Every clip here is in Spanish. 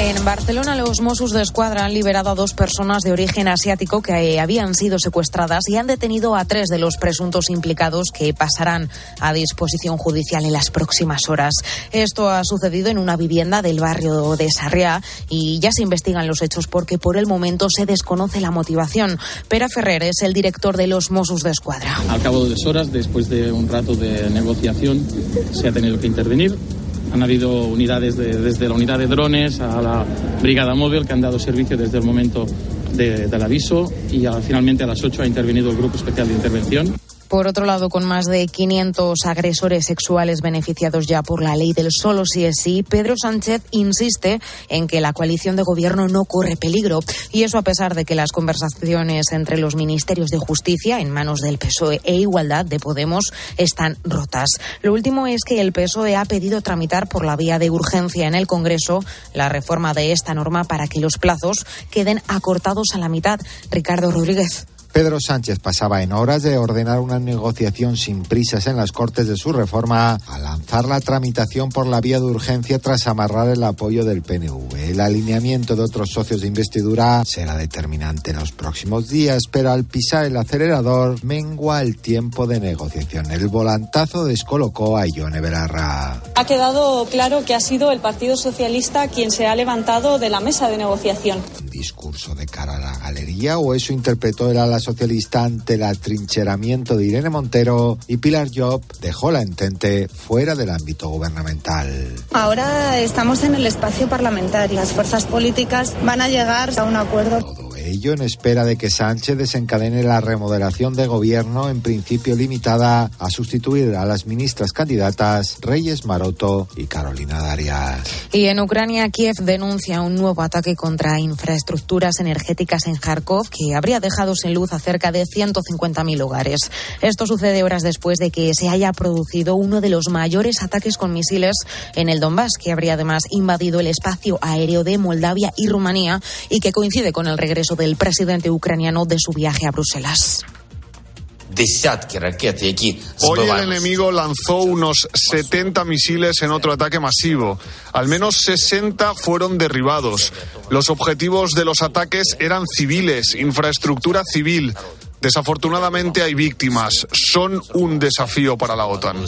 En Barcelona, los Mossos de Escuadra han liberado a dos personas de origen asiático que habían sido secuestradas y han detenido a tres de los presuntos implicados que pasarán a disposición judicial en las próximas horas. Esto ha sucedido en una vivienda del barrio de Sarriá y ya se investigan los hechos porque por el momento se desconoce la motivación. Pera Ferrer es el director de los Mossos de Escuadra. Al cabo de dos horas, después de un rato de negociación, se ha tenido que intervenir han habido unidades desde la unidad de drones a la brigada móvil que han dado servicio desde el momento del aviso y finalmente a las 8 ha intervenido el Grupo Especial de Intervención. Por otro lado, con más de 500 agresores sexuales beneficiados ya por la ley del solo sí es sí, Pedro Sánchez insiste en que la coalición de gobierno no corre peligro. Y eso a pesar de que las conversaciones entre los ministerios de Justicia en manos del PSOE e Igualdad de Podemos están rotas. Lo último es que el PSOE ha pedido tramitar por la vía de urgencia en el Congreso la reforma de esta norma para que los plazos queden acortados a la mitad. Ricardo Rodríguez. Pedro Sánchez pasaba en horas de ordenar una negociación sin prisas en las Cortes de su reforma a lanzar la tramitación por la vía de urgencia tras amarrar el apoyo del PNV. El alineamiento de otros socios de investidura será determinante en los próximos días, pero al pisar el acelerador mengua el tiempo de negociación. El volantazo descolocó a Ione Belarra. Ha quedado claro que ha sido el Partido Socialista quien se ha levantado de la mesa de negociación. ¿Un discurso de cara a la galería o eso interpretó el ala socialista ante el atrincheramiento de Irene Montero y Pilar Job dejó la entente fuera del ámbito gubernamental. Ahora estamos en el espacio parlamentario. Las fuerzas políticas van a llegar a un acuerdo ello en espera de que Sánchez desencadene la remodelación de gobierno, en principio limitada a sustituir a las ministras candidatas Reyes Maroto y Carolina Daria. Y en Ucrania, Kiev denuncia un nuevo ataque contra infraestructuras energéticas en Kharkov que habría dejado sin luz a cerca de 150.000 hogares. Esto sucede horas después de que se haya producido uno de los mayores ataques con misiles en el Donbass, que habría además invadido el espacio aéreo de Moldavia y Rumanía y que coincide con el regreso del presidente ucraniano de su viaje a Bruselas. Hoy el enemigo lanzó unos 70 misiles en otro ataque masivo. Al menos 60 fueron derribados. Los objetivos de los ataques eran civiles, infraestructura civil. Desafortunadamente hay víctimas. Son un desafío para la OTAN.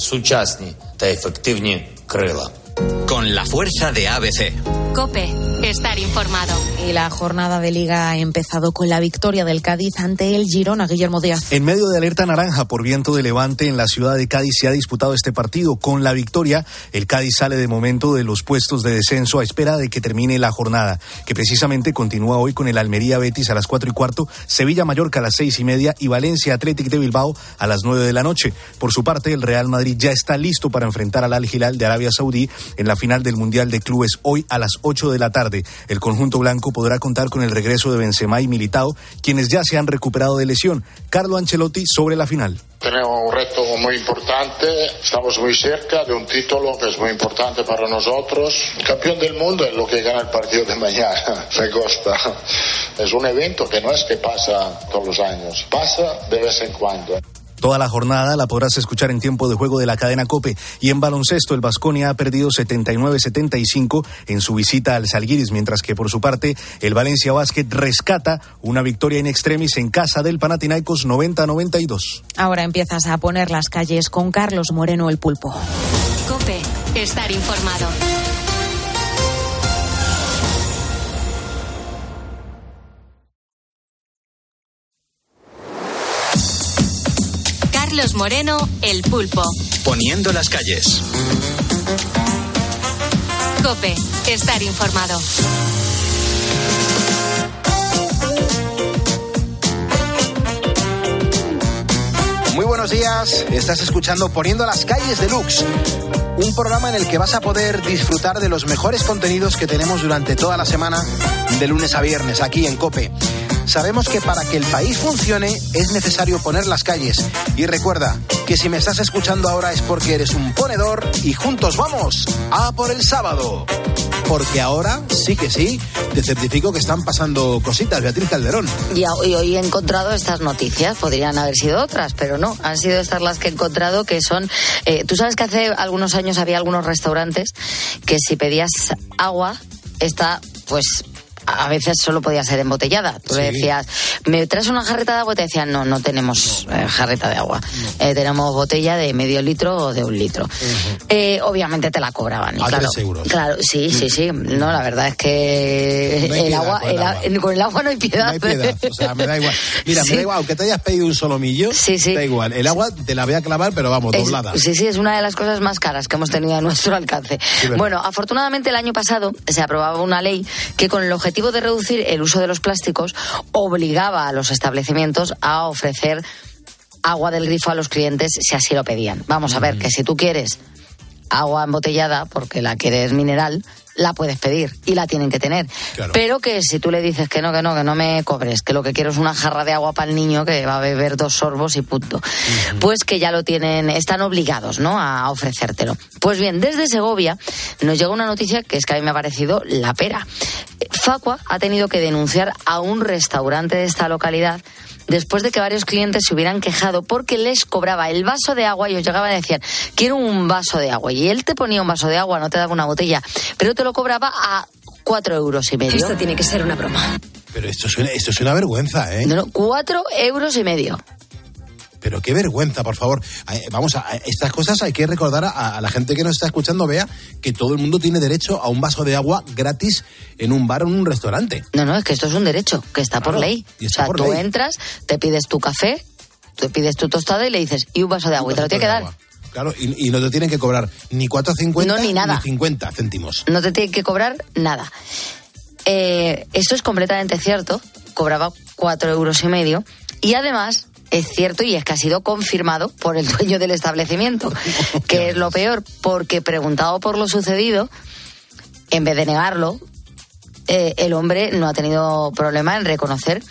Con la fuerza de ABC. Cope, estar informado. Y la jornada de liga ha empezado con la victoria del Cádiz ante el Girona, Guillermo Díaz. En medio de alerta naranja por viento de levante en la ciudad de Cádiz se ha disputado este partido. Con la victoria, el Cádiz sale de momento de los puestos de descenso a espera de que termine la jornada, que precisamente continúa hoy con el Almería Betis a las cuatro y cuarto, Sevilla Mallorca a las seis y media y Valencia Athletic de Bilbao a las nueve de la noche. Por su parte, el Real Madrid ya está listo para enfrentar al Al Hilal de Arabia Saudí en la final del Mundial de Clubes hoy a las 8 de la tarde. El conjunto blanco podrá contar con el regreso de Benzema y Militao, quienes ya se han recuperado de lesión. Carlo Ancelotti sobre la final. Tenemos un reto muy importante, estamos muy cerca de un título que es muy importante para nosotros. Campeón del mundo es lo que gana el partido de mañana, me costa. Es un evento que no es que pasa todos los años, pasa de vez en cuando. Toda la jornada la podrás escuchar en tiempo de juego de la cadena Cope. Y en baloncesto, el Vasconia ha perdido 79-75 en su visita al Salguiris, mientras que por su parte, el Valencia Basket rescata una victoria in extremis en casa del Panathinaikos 90-92. Ahora empiezas a poner las calles con Carlos Moreno el Pulpo. Cope, estar informado. Carlos Moreno, El Pulpo. Poniendo las calles. Cope, estar informado. Muy buenos días, estás escuchando Poniendo las calles de Lux, un programa en el que vas a poder disfrutar de los mejores contenidos que tenemos durante toda la semana, de lunes a viernes, aquí en Cope. Sabemos que para que el país funcione es necesario poner las calles. Y recuerda que si me estás escuchando ahora es porque eres un ponedor y juntos vamos a por el sábado. Porque ahora sí que sí, te certifico que están pasando cositas, Beatriz Calderón. Y, hoy he encontrado estas noticias, podrían haber sido otras, pero no, han sido estas las que he encontrado que son... Eh, Tú sabes que hace algunos años había algunos restaurantes que si pedías agua, esta pues a veces solo podía ser embotellada. Tú le decías, ¿me traes una jarreta de agua? Y te decían, no, no tenemos eh, jarreta de agua. Eh, tenemos botella de medio litro o de un litro. Eh, obviamente te la cobraban. Y claro, claro, sí, sí, sí. No, la verdad es que el, agua, con el agua no hay piedad. No hay piedad. O sea, me da igual. Mira, me da igual, aunque te hayas pedido un solomillo, sí, sí. da igual. El agua te la voy a clavar, pero vamos, doblada. Sí, sí, es una de las cosas más caras que hemos tenido a nuestro alcance. bueno, afortunadamente el año pasado se aprobaba una ley que con el objetivo de reducir el uso de los plásticos obligaba a los establecimientos a ofrecer agua del grifo a los clientes si así lo pedían. Vamos a ver que si tú quieres agua embotellada, porque la quieres mineral, la puedes pedir y la tienen que tener. Pero que si tú le dices que no, que no, que no me cobres, que lo que quiero es una jarra de agua para el niño que va a beber dos sorbos y punto, pues que ya lo tienen, están obligados, ¿no? A ofrecértelo. Pues bien, desde Segovia nos llega una noticia que es que a mí me ha parecido la pera. Facua ha tenido que denunciar a un restaurante de esta localidad después de que varios clientes se hubieran quejado porque les cobraba el vaso de agua y os llegaba a decir, quiero un vaso de agua. Y él te ponía un vaso de agua, no te daba una botella, pero te lo cobraba a cuatro euros y medio. Esto tiene que ser una broma. Pero esto suena, esto es una vergüenza, ¿eh? No, no, cuatro euros y medio. Pero qué vergüenza, por favor. Eh, vamos a estas cosas hay que recordar a, la gente que nos está escuchando, vea que todo el mundo tiene derecho a un vaso de agua gratis en un bar o en un restaurante. No, no, es que esto es un derecho que está por ley. o sea, tú entras, te pides tu café, te pides tu tostada y le dices, y un vaso de agua, y te lo tiene que dar. Claro, y, no te tienen que cobrar ni 4,50 no, ni, nada. ni 50 céntimos. No te tienen que cobrar nada. Eh, esto es completamente cierto. Cobraba cuatro euros y medio. Y además, es cierto y es que ha sido confirmado por el dueño del establecimiento, que es lo peor, porque preguntado por lo sucedido, en vez de negarlo, eh, el hombre no ha tenido problema en reconocer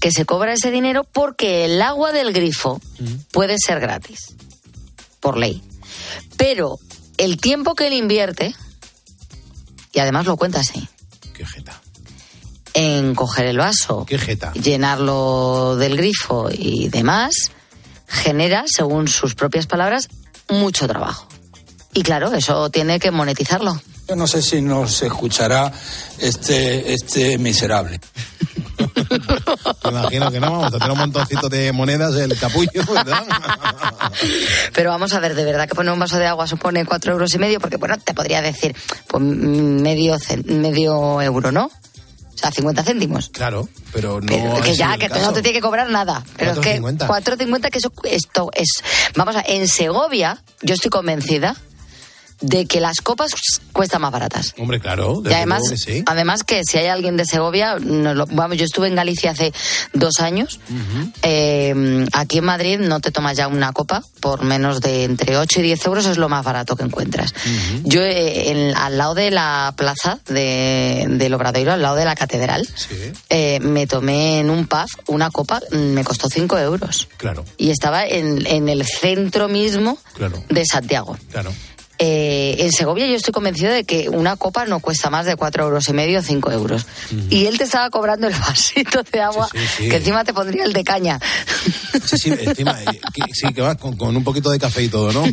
que se cobra ese dinero porque el agua del grifo puede ser gratis, por ley. Pero el tiempo que él invierte, y además lo cuenta así. Qué jeta en coger el vaso, llenarlo del grifo y demás, genera, según sus propias palabras, mucho trabajo. Y claro, eso tiene que monetizarlo. Yo no sé si nos escuchará este, este miserable. Me imagino que no, vamos a tener un montoncito de monedas el capullo, ¿verdad? Pero vamos a ver, de verdad que poner un vaso de agua supone cuatro euros y medio, porque bueno, te podría decir, pues medio, medio euro, ¿no? O sea, 50 céntimos. Claro, pero no. que ya, que no te tiene que cobrar nada. Pero es que 4,50 que eso, esto es. Vamos a, en Segovia, yo estoy convencida de que las copas cuestan más baratas. Hombre, claro. Y además, que además que si hay alguien de Segovia, vamos, yo estuve en Galicia hace dos años. Eh, aquí en Madrid no te tomas ya una copa por menos de entre 8 y 10 euros, es lo más barato que encuentras. Yo, eh, al lado de la plaza de, del Obradoiro, al lado de la catedral, eh, me tomé en un pub una copa, me costó 5 euros. Claro. Y estaba en, en el centro mismo de Santiago. Claro. Eh, en Segovia yo estoy convencido de que una copa no cuesta más de cuatro euros y medio cinco euros. Y él te estaba cobrando el vasito de agua que encima te pondría el de caña. Sí, sí, encima, eh, sí, que vas con, un poquito de café y todo, ¿no?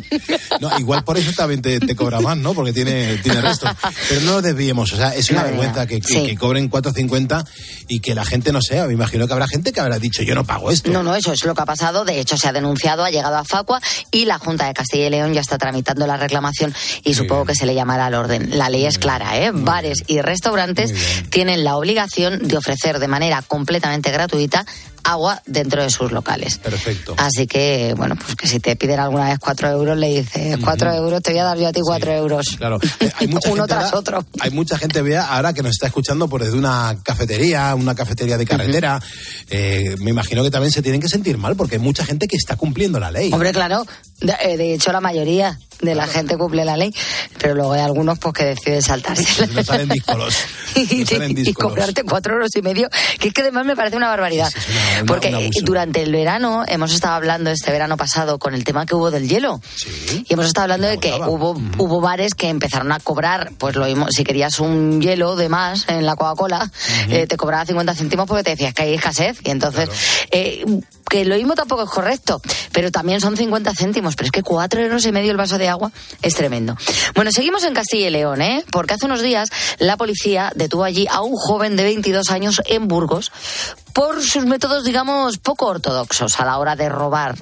no igual por eso también te, cobra más, ¿no? Porque tiene, tiene resto. Pero no lo desviemos, o sea, es una vergüenza que, que, cobren 4.50 y que la gente no sea. Me imagino que habrá gente que habrá dicho, yo no pago esto. No, no, eso es lo que ha pasado. De hecho, se ha denunciado, ha llegado a Facua y la Junta de Castilla y León ya está tramitando la reclamación y supongo que se le llamará al orden. La ley es clara, ¿eh? Bares y restaurantes tienen la obligación de ofrecer de manera completamente gratuita agua dentro de sus locales. Perfecto. Así que, bueno, pues que si te piden alguna vez cuatro euros, le dices cuatro euros, te voy a dar yo a ti cuatro euros. Claro. Eh, hay mucha Uno tras otro. Hay mucha gente, vea, ahora que nos está escuchando por desde una cafetería, una cafetería de carretera. Eh, me imagino que también se tienen que sentir mal porque hay mucha gente que está cumpliendo la ley. Hombre, claro. De, de hecho, la mayoría de la gente cumple la ley, pero luego hay algunos pues que deciden saltarse. No salen díscolos. y, y cobrarte cuatro euros y medio, que es que además me parece una barbaridad. Sí, sí, es una- una- Porque un abuso. durante el verano hemos estado hablando este verano pasado con el tema que hubo del hielo. Y hemos estado hablando de que hubo, hubo bares que empezaron a cobrar, pues lo mismo, si querías un hielo de más en la Coca-Cola, eh, te cobraba 50 céntimos porque te decías que hay escasez. Y entonces, eh, que lo mismo tampoco es correcto, pero también son 50 céntimos. Pero es que cuatro euros y medio el vaso de agua es tremendo. Bueno, seguimos en Castilla y León, ¿eh? Porque hace unos días la policía detuvo allí a un joven de 22 años en Burgos por sus métodos, digamos, poco ortodoxos a la hora de robar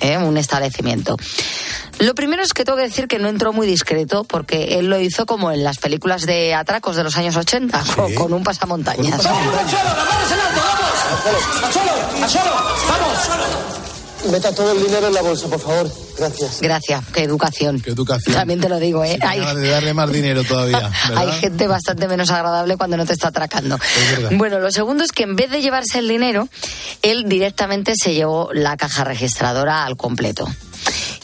¿eh? un establecimiento. Lo primero es que tengo que decir que no entró muy discreto porque él lo hizo como en las películas de atracos de los años 80, con, con un pasamontañas. ¡A solo! ¡A solo! ¡Vamos! Meta todo el dinero en la bolsa, por favor. Gracias. Gracias, qué educación. Qué educación. También te lo digo, ¿eh? Sí, Hay- de darle más dinero todavía. ¿verdad? Hay gente bastante menos agradable cuando no te está atracando. verdad. Bueno, lo segundo es que en vez de llevarse el dinero, él directamente se llevó la caja registradora al completo.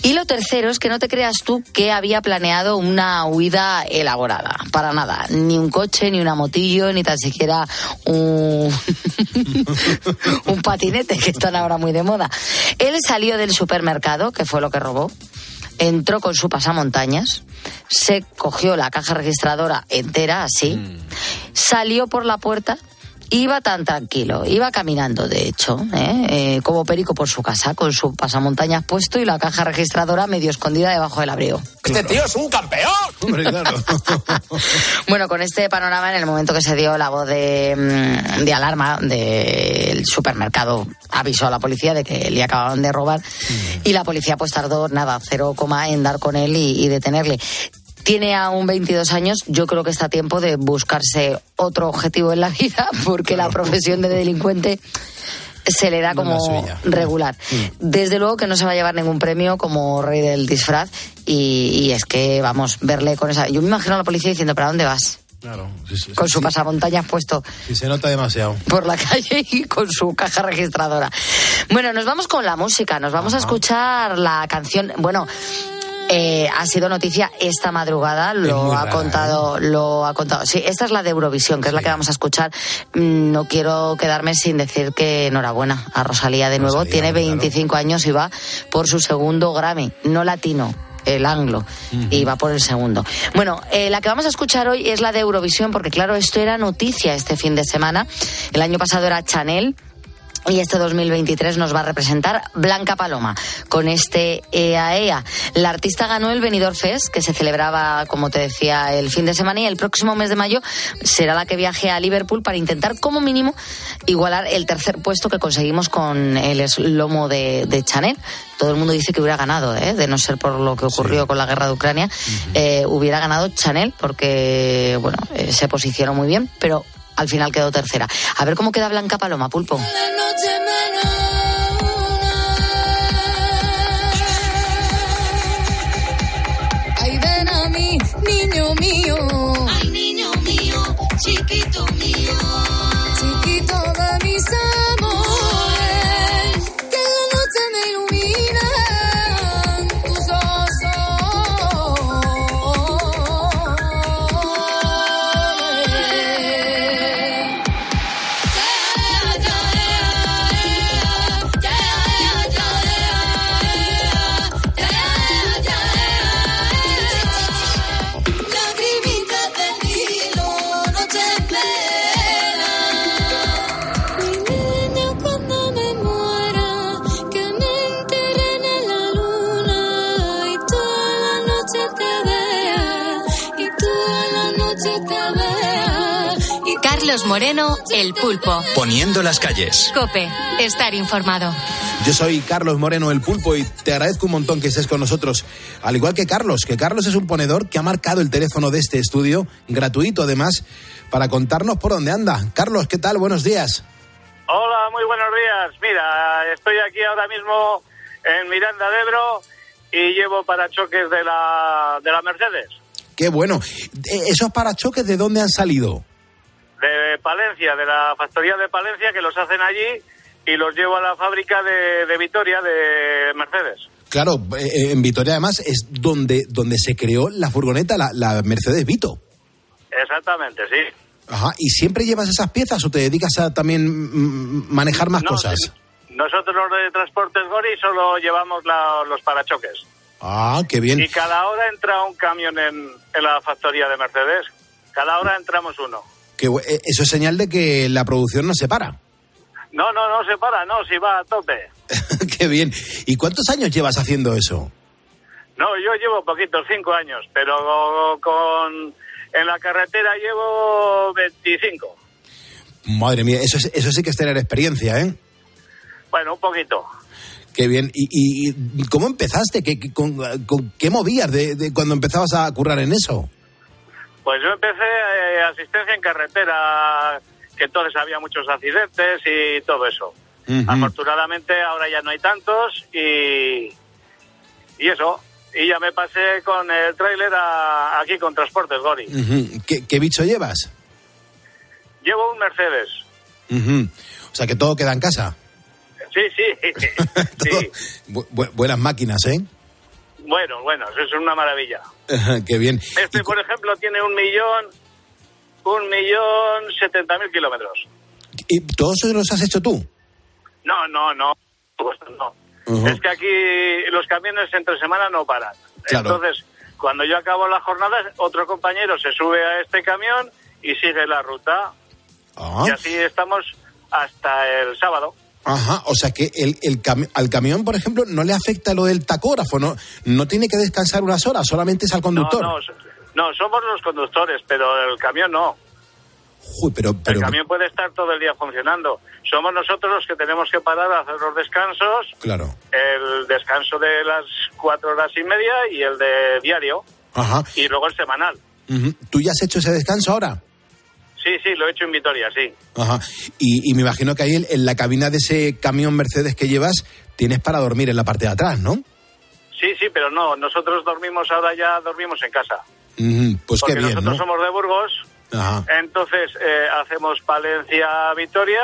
Y lo tercero es que no te creas tú que había planeado una huida elaborada. Para nada. Ni un coche, ni una motillo, ni tan siquiera un, un patinete, que están ahora muy de moda. Él salió del supermercado, que fue lo que robó, entró con su pasamontañas, se cogió la caja registradora entera, así, salió por la puerta. Iba tan tranquilo, iba caminando, de hecho, ¿eh? Eh, como perico por su casa, con su pasamontañas puesto y la caja registradora medio escondida debajo del abrigo. ¡Este tío es un campeón! Hombre, claro. Bueno, con este panorama, en el momento que se dio la voz de, mm, de alarma del supermercado, avisó a la policía de que le acababan de robar y la policía pues tardó nada, cero coma en dar con él y, y detenerle. Tiene aún 22 años, yo creo que está a tiempo de buscarse otro objetivo en la vida porque la profesión de delincuente se le da como suya. regular. Desde luego que no se va a llevar ningún premio como rey del disfraz y, y es que, vamos, verle con esa... Yo me imagino a la policía diciendo, ¿para dónde vas? Claro, sí, sí, Con su sí. pasamontañas puesto Sí, se nota demasiado. por la calle y con su caja registradora. Bueno, nos vamos con la música, nos vamos a escuchar la canción, bueno, eh, ha sido noticia esta madrugada, lo ha rara, contado, lo ha contado. Sí, esta es la de Eurovisión, que es la que vamos a escuchar. Mm, No quiero quedarme sin decir que enhorabuena a Rosalía de nuevo. Rosalía, Tiene claro. 25 años y va por su segundo Grammy, no latino. El anglo y va por el segundo. Bueno, eh, la que vamos a escuchar hoy es la de Eurovisión, porque claro, esto era noticia este fin de semana. El año pasado era Chanel, y este 2023 nos va a representar Blanca Paloma con este EAEA. La artista ganó el Benidorm Fest, que se celebraba, como te decía, el fin de semana y el próximo mes de mayo será la que viaje a Liverpool para intentar, como mínimo, igualar el tercer puesto que conseguimos con el eslomo de, de Chanel. Todo el mundo dice que hubiera ganado, ¿eh? de no ser por lo que ocurrió con la guerra de Ucrania, eh, hubiera ganado Chanel porque, bueno, eh, se posicionó muy bien, pero al final quedó tercera. A ver cómo queda Blanca Paloma, Pulpo. Ay, ven a mí, niño mío. Ay, niño mío, chiquito mío. Carlos Moreno, El Pulpo. Poniendo las calles. Cope, estar informado. Yo soy Carlos Moreno, el pulpo, y te agradezco un montón que estés con nosotros. Al igual que Carlos, que Carlos es un ponedor que ha marcado el teléfono de este estudio, gratuito además, para contarnos por dónde anda. Carlos, ¿qué tal? Buenos días. Hola, muy buenos días. Mira, estoy aquí ahora mismo en Miranda de Ebro y llevo parachoques de la, de la Mercedes, Qué bueno. Eh, ¿Esos parachoques de dónde han salido? De Palencia, de la factoría de Palencia, que los hacen allí y los llevo a la fábrica de, de Vitoria de Mercedes. Claro, eh, en Vitoria además es donde, donde se creó la furgoneta, la, la Mercedes Vito. Exactamente, sí. Ajá, ¿y siempre llevas esas piezas o te dedicas a también mm, manejar más No, cosas? sí. Nosotros los de Transportes Gori solo llevamos la- los parachoques. Ah, qué bien. Y cada hora entra un camión en, en la factoría de Mercedes. Cada hora entramos uno. Que, eh, eso es señal de que la producción no se para. No, no, no se para, no, si va a tope. qué bien. ¿Y cuántos años llevas haciendo eso? No, yo llevo poquitos, cinco años, pero con en la carretera llevo 25. Madre mía, eso, es- eso sí que es tener experiencia, ¿eh? Bueno, un poquito. Qué bien. ¿Y, y- cómo empezaste? ¿Qué, qué- con, con- qué movías de, de cuando empezabas a currar en eso? Pues yo empecé eh, asistencia en carretera, que entonces había muchos accidentes y todo eso. Afortunadamente ahora ya no hay tantos y, y eso. Y ya me pasé con el tráiler a- aquí con Transportes Gori. ¿Qué, qué bicho llevas? Llevo un Mercedes. O sea, que todo queda en casa. Sí, sí. sí. Bu- bu- buenas máquinas, ¿eh? Bueno, bueno, eso es una maravilla. qué bien. Este, por ejemplo, tiene un millón, un millón setenta mil kilómetros. ¿Y todos los has hecho tú? No, no, no. No. Es que aquí los camiones entre semana no paran. Claro. Entonces, cuando yo acabo la jornada, otro compañero se sube a este camión y sigue la ruta. Ah. Y así estamos hasta el sábado. Ajá, o sea que el, el cami- al camión, por ejemplo, no le afecta lo del tacógrafo, no, no tiene que descansar unas horas, solamente es al conductor. No, no, so- no, somos los conductores, pero el camión no. Uy, pero, pero El camión puede estar todo el día funcionando. Somos nosotros los que tenemos que parar a hacer los descansos, claro. el descanso de las cuatro horas y media y el de diario, Ajá. y luego el semanal. Ujú. ¿Tú ya has hecho ese descanso ahora? Sí, sí, lo he hecho en Vitoria, sí. Ajá. Y, y me imagino que ahí en, en la cabina de ese camión Mercedes que llevas tienes para dormir en la parte de atrás, ¿no? Sí, sí, pero no, nosotros dormimos ahora ya, dormimos en casa. Pues porque qué bien, nosotros ¿no? somos de Burgos, Ajá. entonces eh, hacemos Palencia-Vitoria,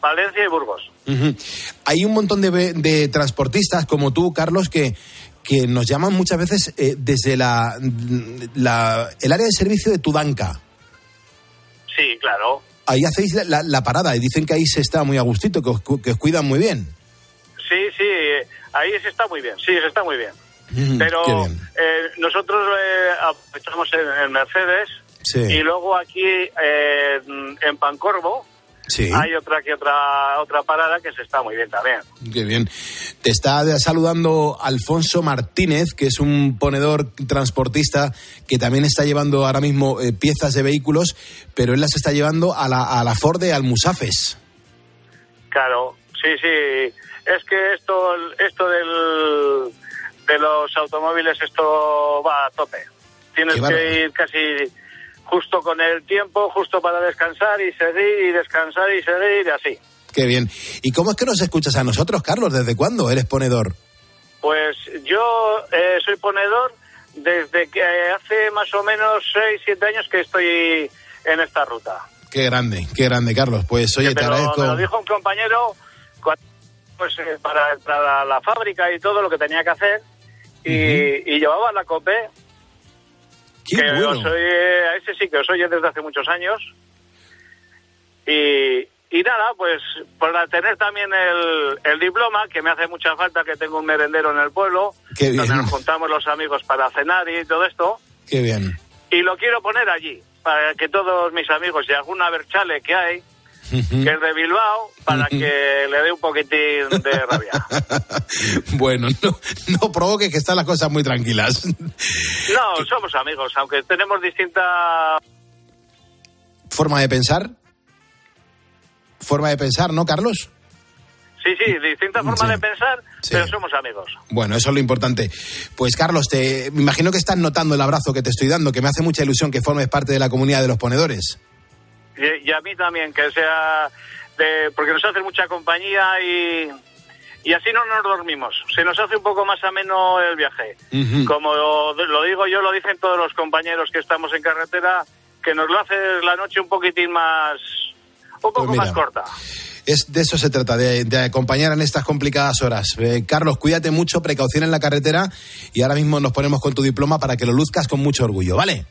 Palencia y Burgos. Hay un montón de, de transportistas como tú, Carlos, que, que nos llaman muchas veces eh, desde la, la- el área de servicio de Tudanca. Sí, claro. Ahí hacéis la, la- la parada y dicen que ahí se está muy a gustito, que os, cu- que os cuidan muy bien. Sí, sí, eh, ahí se está muy bien, sí, se está muy bien. Ujú, Pero bien. eh, nosotros eh, aprovechamos en, en Mercedes Sí. y luego aquí eh, en Pancorvo Sí. hay otra que otra otra parada que se está muy bien también. Qué bien. Te está saludando Alfonso Martínez, que es un ponedor transportista que también está llevando ahora mismo eh, piezas de vehículos, pero él las está llevando a la, a la Ford de Almusafes. Claro, sí, sí. Es que esto, esto del, de los automóviles, esto va a tope. Tienes que ir casi justo con el tiempo, justo para descansar y seguir y descansar y seguir y así. Qué bien. ¿Y cómo es que nos escuchas a nosotros, Carlos? ¿Desde cuándo eres ponedor? Pues yo eh, soy ponedor desde que hace más o menos 6, 7 años que estoy en esta ruta. Qué grande, qué grande, Carlos. Pues oye, te lo, agradezco. me lo dijo un compañero pues, eh, para entrar a la fábrica y todo lo que tenía que hacer y, y llevaba la COPE. Qué que bueno. os oye- a ese sí que os oye desde hace muchos años. Y, y nada, pues para tener también el, el diploma, que me hace mucha falta que tengo un merendero en el pueblo, Qué bien. donde nos juntamos los amigos para cenar y todo esto, Qué bien. y lo quiero poner allí, para que todos mis amigos y alguna berchale que hay, que es de Bilbao, para que le dé un poquitín de rabia. bueno, no, no provoque que están las cosas muy tranquilas. No, somos amigos, aunque tenemos distintas... Forma de pensar. Forma de pensar, ¿no, Carlos? Sí, sí, distintas formas Sí. de pensar, Sí. pero somos amigos. Bueno, eso es lo importante. Pues Carlos, te, me imagino que estás notando el abrazo que te estoy dando, que me hace mucha ilusión que formes parte de la comunidad de los ponedores. Y, y a mí también, que sea de, porque nos hace mucha compañía y, y así no nos dormimos. Se nos hace un poco más ameno el viaje. Como lo, lo digo yo, lo dicen todos los compañeros que estamos en carretera, que nos lo hace la noche un poquitín más, un poco Pues más corta. Es de eso se trata, de, de acompañar en estas complicadas horas. Eh, Carlos, cuídate mucho, precaución en la carretera y ahora mismo nos ponemos con tu diploma para que lo luzcas con mucho orgullo, ¿vale?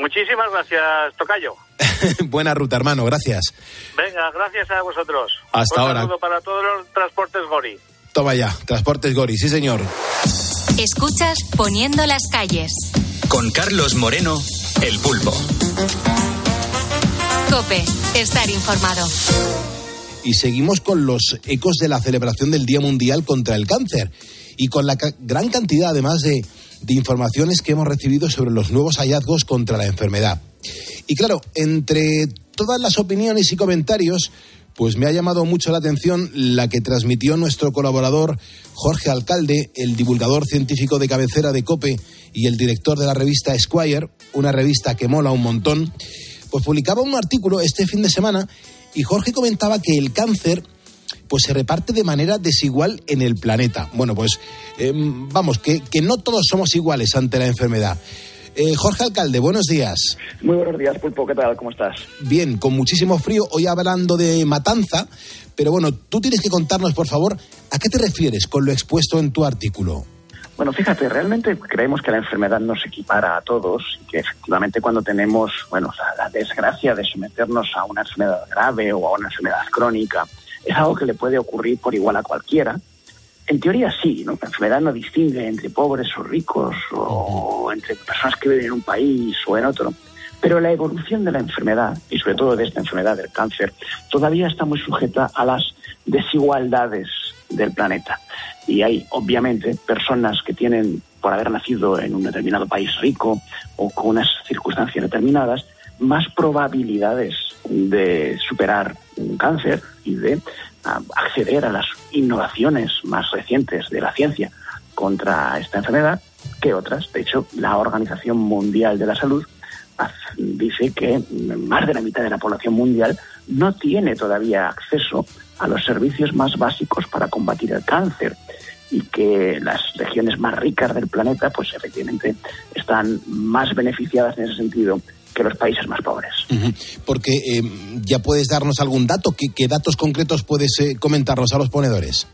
Muchísimas gracias, Tocayo. Buena ruta, hermano, gracias. Venga, gracias a vosotros. Hasta Un ahora. saludo para todos los transportes Gori. Toma ya, Transportes Gori, sí señor. Escuchas Poniendo las calles. Con Carlos Moreno, El Pulpo. Cope, estar informado. Y seguimos con los ecos de la celebración del Día Mundial contra el Cáncer y con la ca- gran cantidad además de, de informaciones que hemos recibido sobre los nuevos hallazgos contra la enfermedad. Y claro, entre todas las opiniones y comentarios, pues me ha llamado mucho la atención la que transmitió nuestro colaborador Jorge Alcalde, el divulgador científico de cabecera de COPE y el director de la revista Esquire, una revista que mola un montón, pues publicaba un artículo este fin de semana y Jorge comentaba que el cáncer pues se reparte de manera desigual en el planeta. Bueno, pues eh, vamos, que, que no todos somos iguales ante la enfermedad. Eh, Jorge Alcalde, buenos días. Muy buenos días, Pulpo. ¿Qué tal? ¿Cómo estás? Bien, con muchísimo frío, hoy hablando de matanza, pero bueno, tú tienes que contarnos, por favor, ¿a qué te refieres con lo expuesto en tu artículo? Bueno, fíjate, realmente creemos que la enfermedad nos equipara a todos y que efectivamente cuando tenemos, bueno, la, la desgracia de someternos a una enfermedad grave o a una enfermedad crónica, es algo que le puede ocurrir por igual a cualquiera. En teoría sí, ¿no? La enfermedad no distingue entre pobres o ricos o entre personas que viven en un país o en otro. Pero la evolución de la enfermedad, y sobre todo de esta enfermedad del cáncer, todavía está muy sujeta a las desigualdades del planeta. Y hay, obviamente, personas que tienen, por haber nacido en un determinado país rico o con unas circunstancias determinadas, más probabilidades de superar un cáncer y de ah, acceder a las innovaciones más recientes de la ciencia contra esta enfermedad que otras. De hecho, la Organización Mundial de la Salud dice que más de la mitad de la población mundial no tiene todavía acceso a los servicios más básicos para combatir el cáncer y que las regiones más ricas del planeta pues efectivamente están más beneficiadas en ese sentido que los países más pobres. Porque eh, ya puedes darnos algún dato, ¿qué, qué datos concretos puedes eh, comentarnos a los ponedores?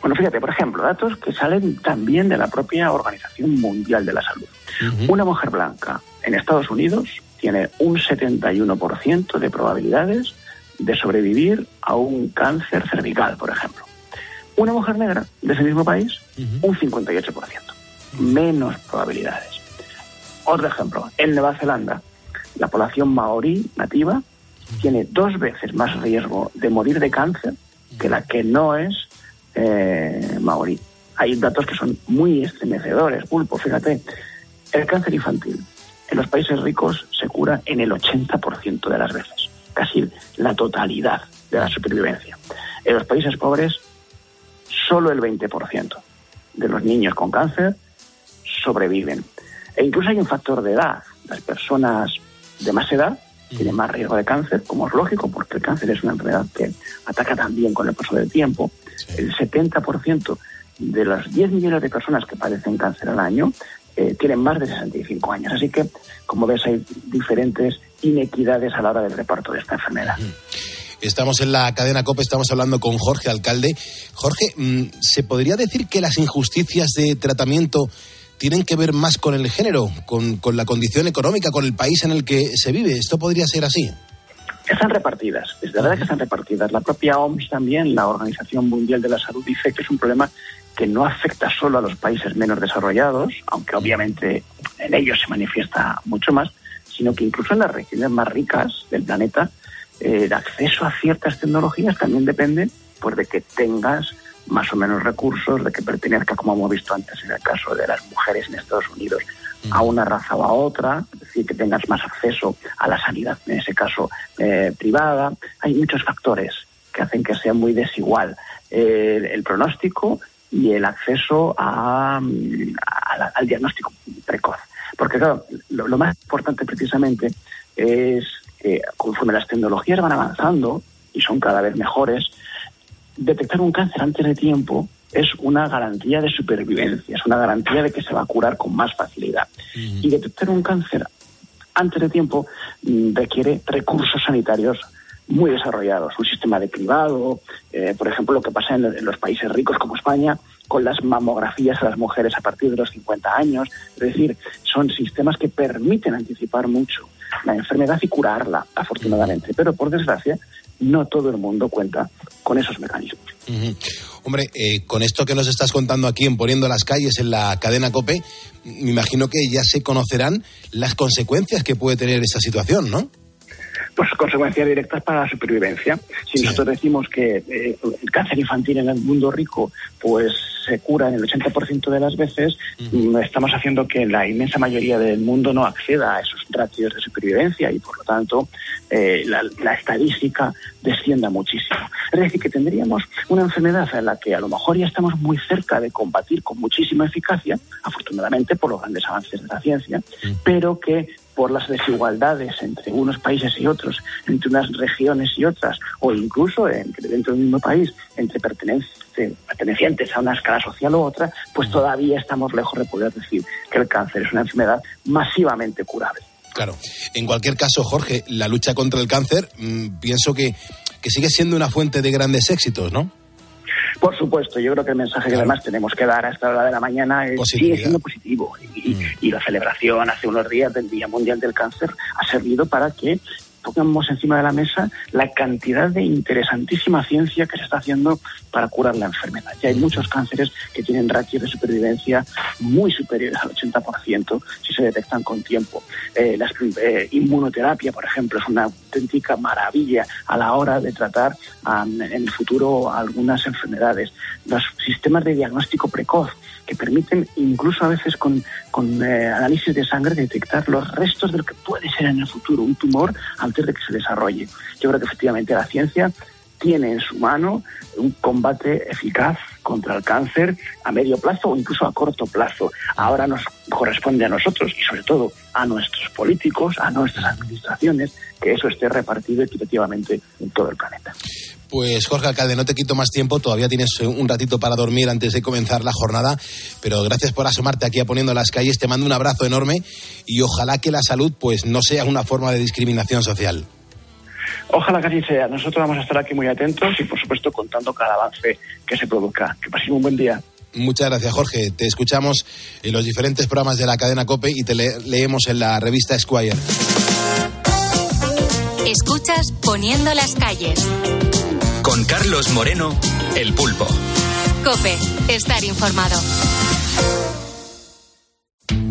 Bueno, fíjate, por ejemplo, datos que salen también de la propia Organización Mundial de la Salud. Una mujer blanca en Estados Unidos tiene un 71% de probabilidades de sobrevivir a un cáncer cervical, por ejemplo. Una mujer negra de ese mismo país, un 58%. Menos probabilidades. Otro ejemplo, en Nueva Zelanda, la población maorí nativa tiene dos veces más riesgo de morir de cáncer que la que no es eh, maorí. Hay datos que son muy estremecedores, pulpo, fíjate. El cáncer infantil en los países ricos se cura en el 80% de las veces, casi la totalidad de la supervivencia. En los países pobres, solo el 20% de los niños con cáncer sobreviven. E incluso hay un factor de edad. Las personas de más edad tienen más riesgo de cáncer, como es lógico, porque el cáncer es una enfermedad que ataca también con el paso del tiempo. El 70% de las 10 millones de personas que padecen cáncer al año eh, tienen más de 65 años. Así que, como ves, hay diferentes inequidades a la hora del reparto de esta enfermedad. Estamos en la cadena COPE, estamos hablando con Jorge Alcalde. Jorge, mm, ¿se podría decir que las injusticias de tratamiento tienen que ver más con el género, con, con la condición económica, con el país en el que se vive? ¿Esto podría ser así? Están repartidas, es verdad que están repartidas. La propia OMS también, la Organización Mundial de la Salud, dice que es un problema que no afecta solo a los países menos desarrollados, aunque obviamente en ellos se manifiesta mucho más, sino que incluso en las regiones más ricas del planeta, eh, el acceso a ciertas tecnologías también depende pues, de que tengas más o menos recursos, de que pertenezca, como hemos visto antes en el caso de las mujeres en Estados Unidos, a una raza o a otra, es decir, que tengas más acceso a la sanidad, en ese caso eh, privada. Hay muchos factores que hacen que sea muy desigual eh, el, pronóstico y el acceso a, mm, a la- al diagnóstico precoz. Porque, claro, lo, lo más importante precisamente es que conforme las tecnologías van avanzando y son cada vez mejores, detectar un cáncer antes de tiempo es una garantía de supervivencia, es una garantía de que se va a curar con más facilidad. Y detectar un cáncer antes de tiempo mm, requiere recursos sanitarios muy desarrollados, un sistema de cribado, eh, por ejemplo, lo que pasa en, en los países ricos como España, con las mamografías a las mujeres a partir de los 50 años. Es decir, son sistemas que permiten anticipar mucho la enfermedad y curarla, afortunadamente. Pero, por desgracia, no todo el mundo cuenta con esos mecanismos. Hombre, eh, con esto que nos estás contando aquí en Poniendo las Calles en la cadena COPE, me imagino que ya se conocerán las consecuencias que puede tener esta situación, ¿no? Pues consecuencias directas para la supervivencia. Si nosotros decimos que eh, el cáncer infantil en el mundo rico pues se cura en el 80% de las veces, mm, estamos haciendo que la inmensa mayoría del mundo no acceda a esos ratios de supervivencia y por lo tanto eh, la, la estadística descienda muchísimo. Es decir, que tendríamos una enfermedad en la que a lo mejor ya estamos muy cerca de combatir con muchísima eficacia, afortunadamente por los grandes avances de la ciencia, pero que por las desigualdades entre unos países y otros, entre unas regiones y otras, o incluso entre, dentro del mismo país, entre pertenecientes, a una escala social u otra, pues todavía estamos lejos de poder decir que el cáncer es una enfermedad masivamente curable. Claro. En cualquier caso, Jorge, la lucha contra el cáncer, mm, pienso que, que sigue siendo una fuente de grandes éxitos, ¿no? Por supuesto, yo creo que el mensaje que además tenemos que dar a esta hora de la mañana es, sigue siendo positivo. Y, y la celebración hace unos días del Día Mundial del Cáncer ha servido para que pongamos encima de la mesa la cantidad de interesantísima ciencia que se está haciendo para curar la enfermedad. Ya hay muchos cánceres que tienen ratios de supervivencia muy superiores al 80% si se detectan con tiempo. Eh, la eh, inmunoterapia, por ejemplo, es una auténtica maravilla a la hora de tratar um, en el futuro algunas enfermedades. Los sistemas de diagnóstico precoz que permiten incluso a veces con, con eh, análisis de sangre detectar los restos de lo que puede ser en el futuro un tumor antes de que se desarrolle. Yo creo que efectivamente la ciencia tiene en su mano un combate eficaz contra el cáncer a medio plazo o incluso a corto plazo. Ahora nos corresponde a nosotros y sobre todo a nuestros políticos, a nuestras administraciones, que eso esté repartido equitativamente en todo el planeta. Pues Jorge Alcalde, no te quito más tiempo, todavía tienes eh, un ratito para dormir antes de comenzar la jornada, pero gracias por asomarte aquí a Poniendo las Calles, te mando un abrazo enorme y ojalá que la salud pues no sea una forma de discriminación social. Ojalá que así sea. Nosotros vamos a estar aquí muy atentos y, por supuesto, contando cada avance que se produzca. Que pasen un buen día. Muchas gracias, Jorge. Te escuchamos en los diferentes programas de la cadena COPE y te le leemos en la revista Esquire. Escuchas Poniendo las calles. Con Carlos Moreno, El Pulpo. Cope, estar informado.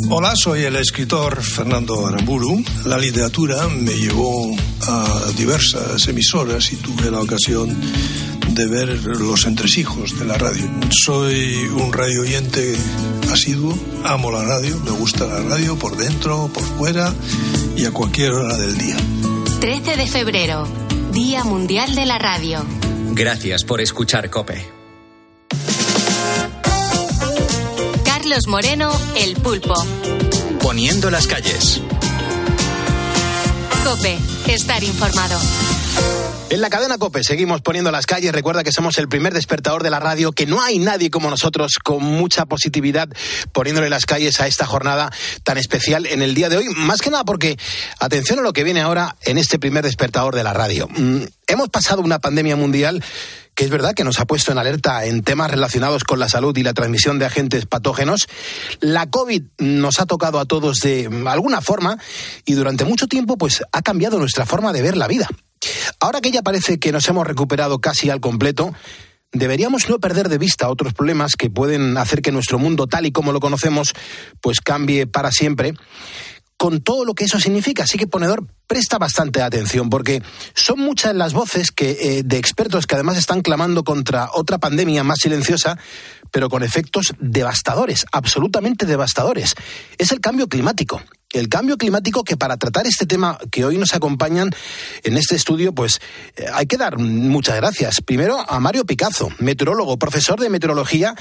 Hola, soy el escritor Fernando Aramburu. La literatura me llevó a diversas emisoras y tuve la ocasión de ver los entresijos de la radio. Soy un radio oyente asiduo, amo la radio, me gusta la radio por dentro, por fuera y a cualquier hora del día. 13 de febrero, Día Mundial de la Radio. Gracias por escuchar Cope. Carlos Moreno, El Pulpo. Poniendo las calles. Cope, estar informado. En la cadena COPE seguimos poniendo las calles. Recuerda que somos el primer despertador de la radio, que no hay nadie como nosotros con mucha positividad poniéndole las calles a esta jornada tan especial en el día de hoy. Más que nada porque, atención a lo que viene ahora en este primer despertador de la radio. Mm, hemos pasado una pandemia mundial que es verdad que nos ha puesto en alerta en temas relacionados con la salud y la transmisión de agentes patógenos. La COVID nos ha tocado a todos de alguna forma y durante mucho tiempo pues ha cambiado nuestra forma de ver la vida. Ahora que ya parece que nos hemos recuperado casi al completo, deberíamos no perder de vista otros problemas que pueden hacer que nuestro mundo tal y como lo conocemos pues cambie para siempre con todo lo que eso significa. Así que ponedor, presta bastante atención porque son muchas las voces que, eh, de expertos que además están clamando contra otra pandemia más silenciosa, pero con efectos devastadores, absolutamente devastadores. Es el cambio climático. El cambio climático que para tratar este tema que hoy nos acompañan en este estudio, pues eh, hay que dar muchas gracias. Primero a Mario Picazo, meteorólogo, profesor de meteorología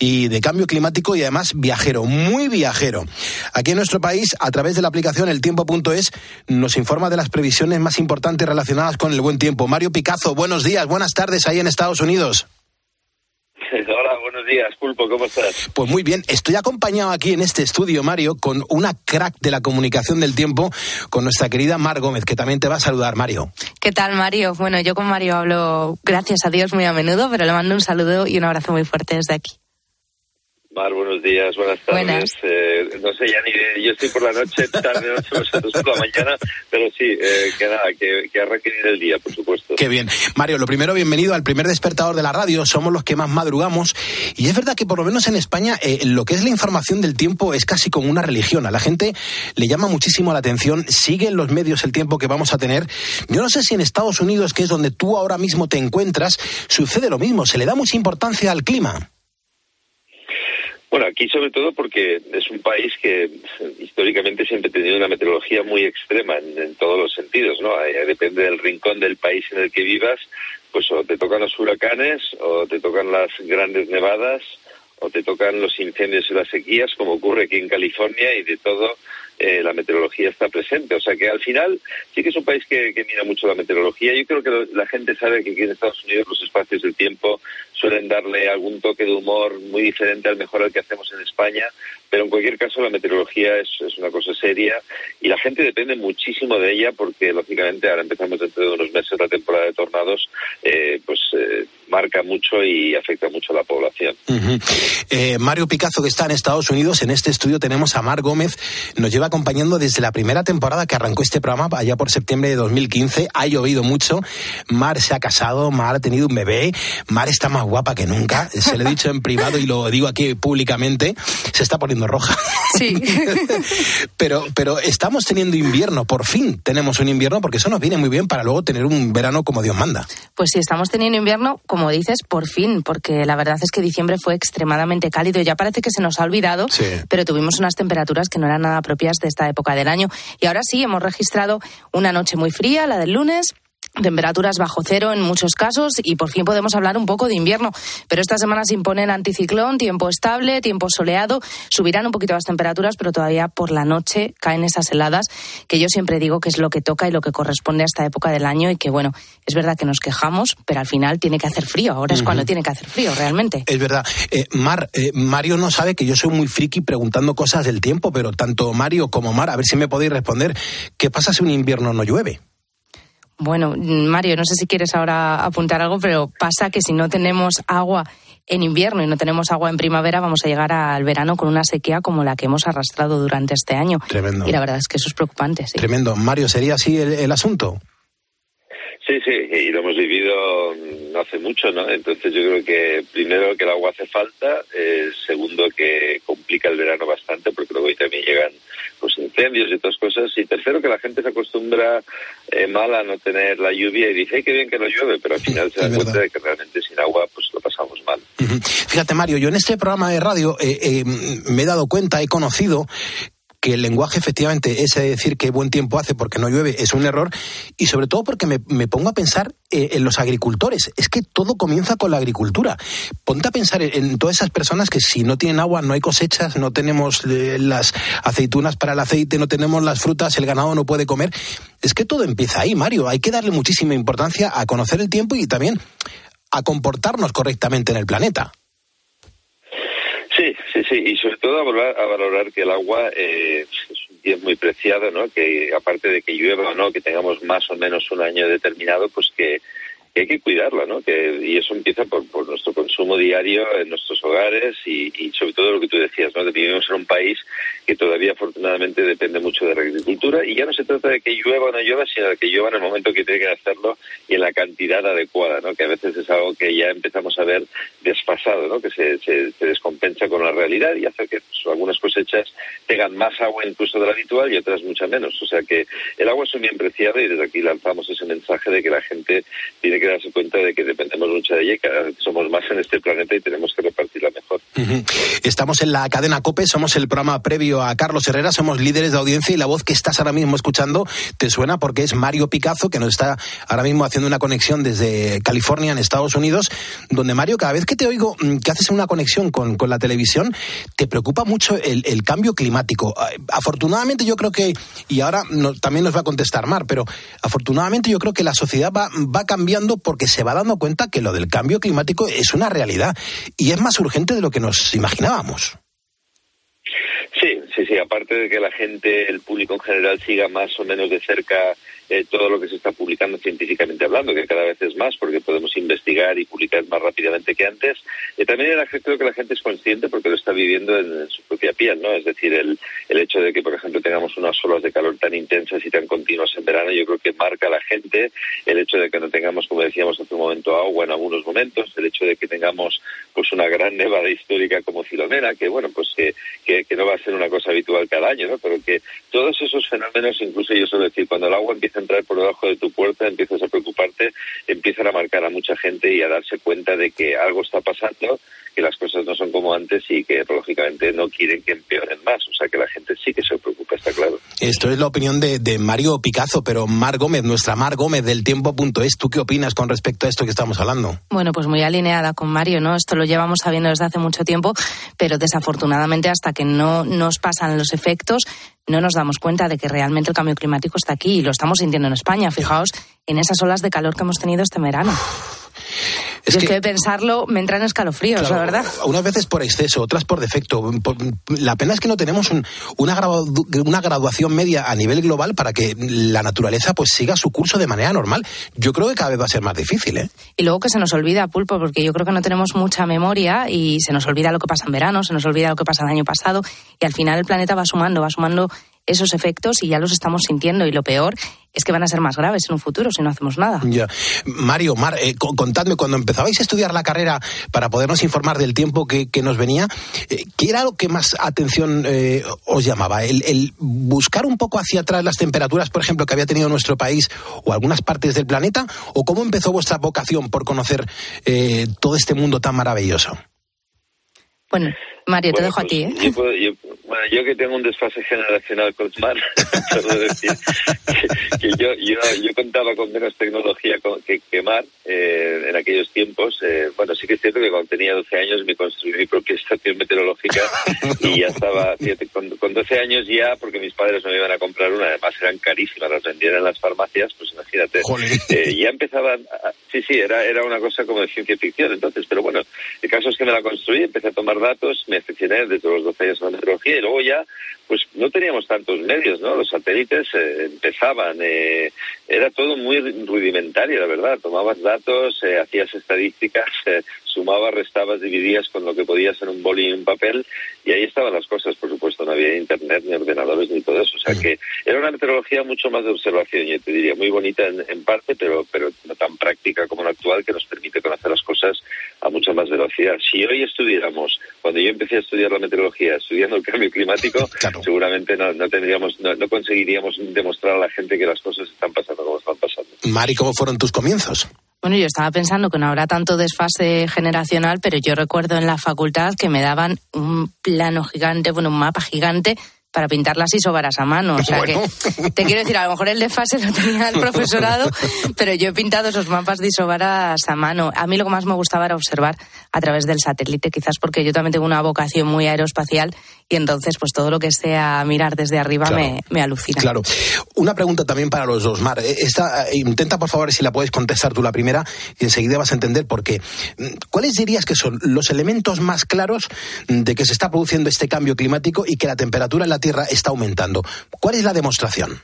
y de cambio climático y además viajero, muy viajero. Aquí en nuestro país, a través de la aplicación eltiempo.es, nos informa de las previsiones más importantes relacionadas con el buen tiempo. Mario Picazo, buenos días, buenas tardes ahí en Estados Unidos. Hola, buenos días, Pulpo, ¿cómo estás? Pues muy bien, estoy acompañado aquí en este estudio, Mario, con una crack de la comunicación del tiempo, con nuestra querida Mar Gómez, que también te va a saludar, Mario. ¿Qué tal, Mario? Bueno, yo con Mario hablo, gracias a Dios, muy a menudo, pero le mando un saludo y un abrazo muy fuerte desde aquí. Mar, buenos días, buenas tardes. Buenas. Eh, no sé ya ni de- yo estoy por la noche, tarde, noche, vosotros por la mañana, pero sí, eh, que nada, que, que arranque bien el día, por supuesto. Qué bien. Mario, lo primero, bienvenido al primer despertador de la radio. Somos los que más madrugamos. Y es verdad que por lo menos en España eh, lo que es la información del tiempo es casi como una religión. A la gente le llama muchísimo la atención. Siguen los medios el tiempo que vamos a tener. Yo no sé si en Estados Unidos, que es donde tú ahora mismo te encuentras, sucede lo mismo. Se le da mucha importancia al clima. Bueno, aquí sobre todo porque es un país que históricamente siempre ha tenido una meteorología muy extrema en, todos los sentidos, ¿no? Depende del rincón del país en el que vivas, pues o te tocan los huracanes, o te tocan las grandes nevadas, o te tocan los incendios y las sequías, como ocurre aquí en California, y de todo eh, la meteorología está presente. O sea que al final sí que es un país que, mira mucho la meteorología. Yo creo que la gente sabe que aquí en Estados Unidos los espacios del tiempo suelen darle algún toque de humor muy diferente al mejor al que hacemos en España, pero en cualquier caso la meteorología es, es una cosa seria y la gente depende muchísimo de ella porque lógicamente ahora empezamos dentro de unos meses la temporada de tornados, eh, pues eh, marca mucho y afecta mucho a la población. Ujú. Eh, Mario Picazo, que está en Estados Unidos, en este estudio tenemos a Mar Gómez, nos lleva acompañando desde la primera temporada que arrancó este programa, allá por septiembre de 2015. Ha llovido mucho, Mar se ha casado, Mar ha tenido un bebé, Mar está más guapa que nunca, se lo he dicho en privado y lo digo aquí públicamente, se está poniendo roja. Sí. pero, pero estamos teniendo invierno, por fin tenemos un invierno, porque eso nos viene muy bien para luego tener un verano como Dios manda. Pues sí, estamos teniendo invierno, como dices, por fin, porque la verdad es que diciembre fue extremadamente cálido y ya parece que se nos ha olvidado, Sí. pero tuvimos unas temperaturas que no eran nada propias de esta época del año. Y ahora sí, hemos registrado una noche muy fría, la del lunes. Temperaturas bajo cero en muchos casos y por fin podemos hablar un poco de invierno. Pero esta semana se impone el anticiclón, tiempo estable, tiempo soleado. Subirán un poquito las temperaturas, pero todavía por la noche caen esas heladas que yo siempre digo que es lo que toca y lo que corresponde a esta época del año y que bueno, es verdad que nos quejamos, pero al final tiene que hacer frío. Ahora es cuando tiene que hacer frío, realmente. Es verdad. Eh, Mar, eh, Mario no sabe que yo soy muy friki preguntando cosas del tiempo, pero tanto Mario como Mar, a ver si me podéis responder, ¿qué pasa si un invierno no llueve? Bueno, Mario, no sé si quieres ahora apuntar algo, pero pasa que si no tenemos agua en invierno y no tenemos agua en primavera, vamos a llegar al verano con una sequía como la que hemos arrastrado durante este año. Tremendo. Y la verdad es que eso es preocupante, sí. Tremendo. Mario, ¿sería así el, el asunto? Sí, sí, y lo hemos vivido no hace mucho, ¿no? Entonces yo creo que primero que el agua hace falta, eh, segundo que complica el verano bastante porque luego ahí también llegan pues incendios y otras cosas y tercero que la gente se acostumbra eh, mal a no tener la lluvia y dice, "Ay, qué bien que no llueve, pero al final se da cuenta de que realmente sin agua pues lo pasamos mal. Fíjate, Mario, yo en este programa de radio eh, eh, me he dado cuenta, he conocido que el lenguaje efectivamente ese de decir que buen tiempo hace porque no llueve es un error y sobre todo porque me, me pongo a pensar eh, en los agricultores. Es que todo comienza con la agricultura. Ponte a pensar en, en todas esas personas que si no tienen agua no hay cosechas, no tenemos eh, las aceitunas para el aceite, no tenemos las frutas, el ganado no puede comer. Es que todo empieza ahí, Mario. Hay que darle muchísima importancia a conocer el tiempo y también a comportarnos correctamente en el planeta. Sí, sí, y sobre todo a valorar, que el agua eh, es un bien muy preciado, ¿no? Que aparte de que llueva o no, que tengamos más o menos un año determinado, pues que, que hay que cuidarla, ¿no? Que, y eso empieza por, por nuestro consumo diario en nuestros hogares y, sobre todo lo que tú decías, ¿no? De vivimos en un país que todavía afortunadamente depende mucho de la agricultura y ya no se trata de que llueva o no llueva, sino de que llueva en el momento que tiene que hacerlo y en la cantidad adecuada, ¿no? Que a veces es algo que ya empezamos a ver desfasado, ¿no? Que se, se, se descompensa con la realidad y hace que pues, algunas cosechas tengan más agua incluso de la habitual y otras mucha menos. O sea que el agua es un bien preciado y desde aquí lanzamos ese mensaje de que la gente tiene que darse cuenta de que dependemos mucho de ella y vez somos más en este planeta y tenemos que mejor. Estamos en la cadena COPE, somos el programa previo a Carlos Herrera, somos líderes de audiencia y la voz que estás ahora mismo escuchando te suena porque es Mario Picazo que nos está ahora mismo haciendo una conexión desde California en Estados Unidos, donde Mario, cada vez que te oigo mm, que haces una conexión con, la televisión, te preocupa mucho el, cambio climático. Ah, afortunadamente yo creo que, y ahora también nos va a contestar Mar, pero afortunadamente yo creo que la sociedad va, va cambiando porque se va dando cuenta que lo del cambio climático es una realidad y es más urgente de lo que nos imaginábamos. Sí, sí, sí. Aparte de que la gente, el público en general, siga más o menos de cerca eh, todo lo que se está publicando científicamente hablando, que cada vez es más porque podemos investigar y publicar más rápidamente que antes. Y también creo que la gente es consciente porque lo está viviendo en, su propia piel, ¿no? Es decir, el, el hecho de que, por ejemplo, tengamos unas olas de calor tan intensas y tan continuas en verano, yo creo que marca a la gente el hecho de que no tengamos, como decíamos hace un momento, agua en algunos momentos, el hecho de que tengamos pues una gran nevada histórica como Filomena, que bueno, pues que, que, que no va a ser una cosa habitual cada año, ¿no? Pero que todos esos fenómenos, incluso yo suelo decir, cuando el agua empieza entrar por debajo de tu puerta, empiezas a preocuparte, empiezan a marcar a mucha gente y a darse cuenta de que algo está pasando, que las cosas no son como antes y que lógicamente no quieren que empeoren más. O sea que la gente sí que se preocupa, está claro. Esto es la opinión de, Mario Picazo, pero Mar Gómez, nuestra Mar Gómez del tiempo.es, ¿tú qué opinas con respecto a esto que estamos hablando? Bueno, pues muy alineada con Mario, ¿no? Esto lo llevamos sabiendo desde hace mucho tiempo, pero desafortunadamente hasta que no nos pasan los efectos, no nos damos cuenta de que realmente el cambio climático está aquí y lo estamos sintiendo en España. Fijaos en esas olas de calor que hemos tenido este verano. Es que, pensarlo me entran escalofríos, la verdad. Unas veces por exceso, otras por defecto. la pena es que no tenemos una, una graduación media a nivel global para que la naturaleza pues siga su curso de manera normal. Yo creo que cada vez va a ser más difícil, ¿eh? Y luego que se nos olvida, Pulpo, porque yo creo que no tenemos mucha memoria y se nos olvida lo que pasa en verano, se nos olvida lo que pasa el año pasado y al final el planeta va sumando, va sumando esos efectos y ya los estamos sintiendo. Y lo peor es que van a ser más graves en un futuro si no hacemos nada. Ya. Mario, Mar, eh, contadme, cuando empezabais a estudiar la carrera para podernos informar del tiempo que, nos venía, eh, ¿qué era lo que más atención eh, os llamaba? ¿El, buscar un poco hacia atrás las temperaturas, por ejemplo, que había tenido nuestro país o algunas partes del planeta? ¿O cómo empezó vuestra vocación por conocer todo este mundo tan maravilloso? Bueno, Mario, te dejo a ti. ¿eh? bueno, yo que tengo un desfase generacional con Mar, puedo decir que, yo, yo, yo, contaba con menos tecnología que, que Mar eh, en aquellos tiempos. Eh, bueno, sí que es cierto que cuando tenía 12 años me construí mi propia estación meteorológica y ya estaba, fíjate, con, con, 12 años ya, porque mis padres no me iban a comprar una, además eran carísimas, las vendían en las farmacias, pues imagínate. Eh, ya empezaban, sí, sí, era, era una cosa como de ciencia ficción entonces, pero bueno, el caso es que me la construí, empecé a tomar datos, me aficioné desde los 12 años a la meteorología y luego ya pues no teníamos tantos medios, ¿no? Los satélites eh, empezaban, eh, era todo muy rudimentario, la verdad. Tomabas datos, eh, hacías estadísticas, sumabas, restabas, dividías con lo que podías en un boli y un papel, y ahí estaban las cosas, por supuesto, no había internet, ni ordenadores, ni todo eso. O sea que era una meteorología mucho más de observación, yo te diría, muy bonita en, parte, pero, pero no tan práctica como la actual, que nos permite conocer las cosas a mucha más velocidad. Si hoy estudiáramos, cuando yo empecé a estudiar la meteorología, estudiando el cambio climático, seguramente no, no tendríamos, no, no, conseguiríamos demostrar a la gente que las cosas están pasando como están pasando. Mari, ¿cómo fueron tus comienzos? Bueno, yo estaba pensando que no habrá tanto desfase generacional, pero yo recuerdo en la facultad que me daban un plano gigante, bueno, un mapa gigante para pintar las isobaras a mano. O sea que te quiero decir, a lo mejor el desfase lo tenía el profesorado, pero yo he pintado esos mapas de isobaras a mano. A mí lo que más me gustaba era observar a través del satélite, quizás porque yo también tengo una vocación muy aeroespacial y entonces pues todo lo que sea mirar desde arriba me, me, alucina. Claro. Una pregunta también para los dos, Mar. Eh, esta, eh, intenta por favor si la puedes contestar tú la primera y enseguida vas a entender por qué. ¿Cuáles dirías que son los elementos más claros de que se está produciendo este cambio climático y que la temperatura en la Tierra está aumentando? ¿Cuál es la demostración?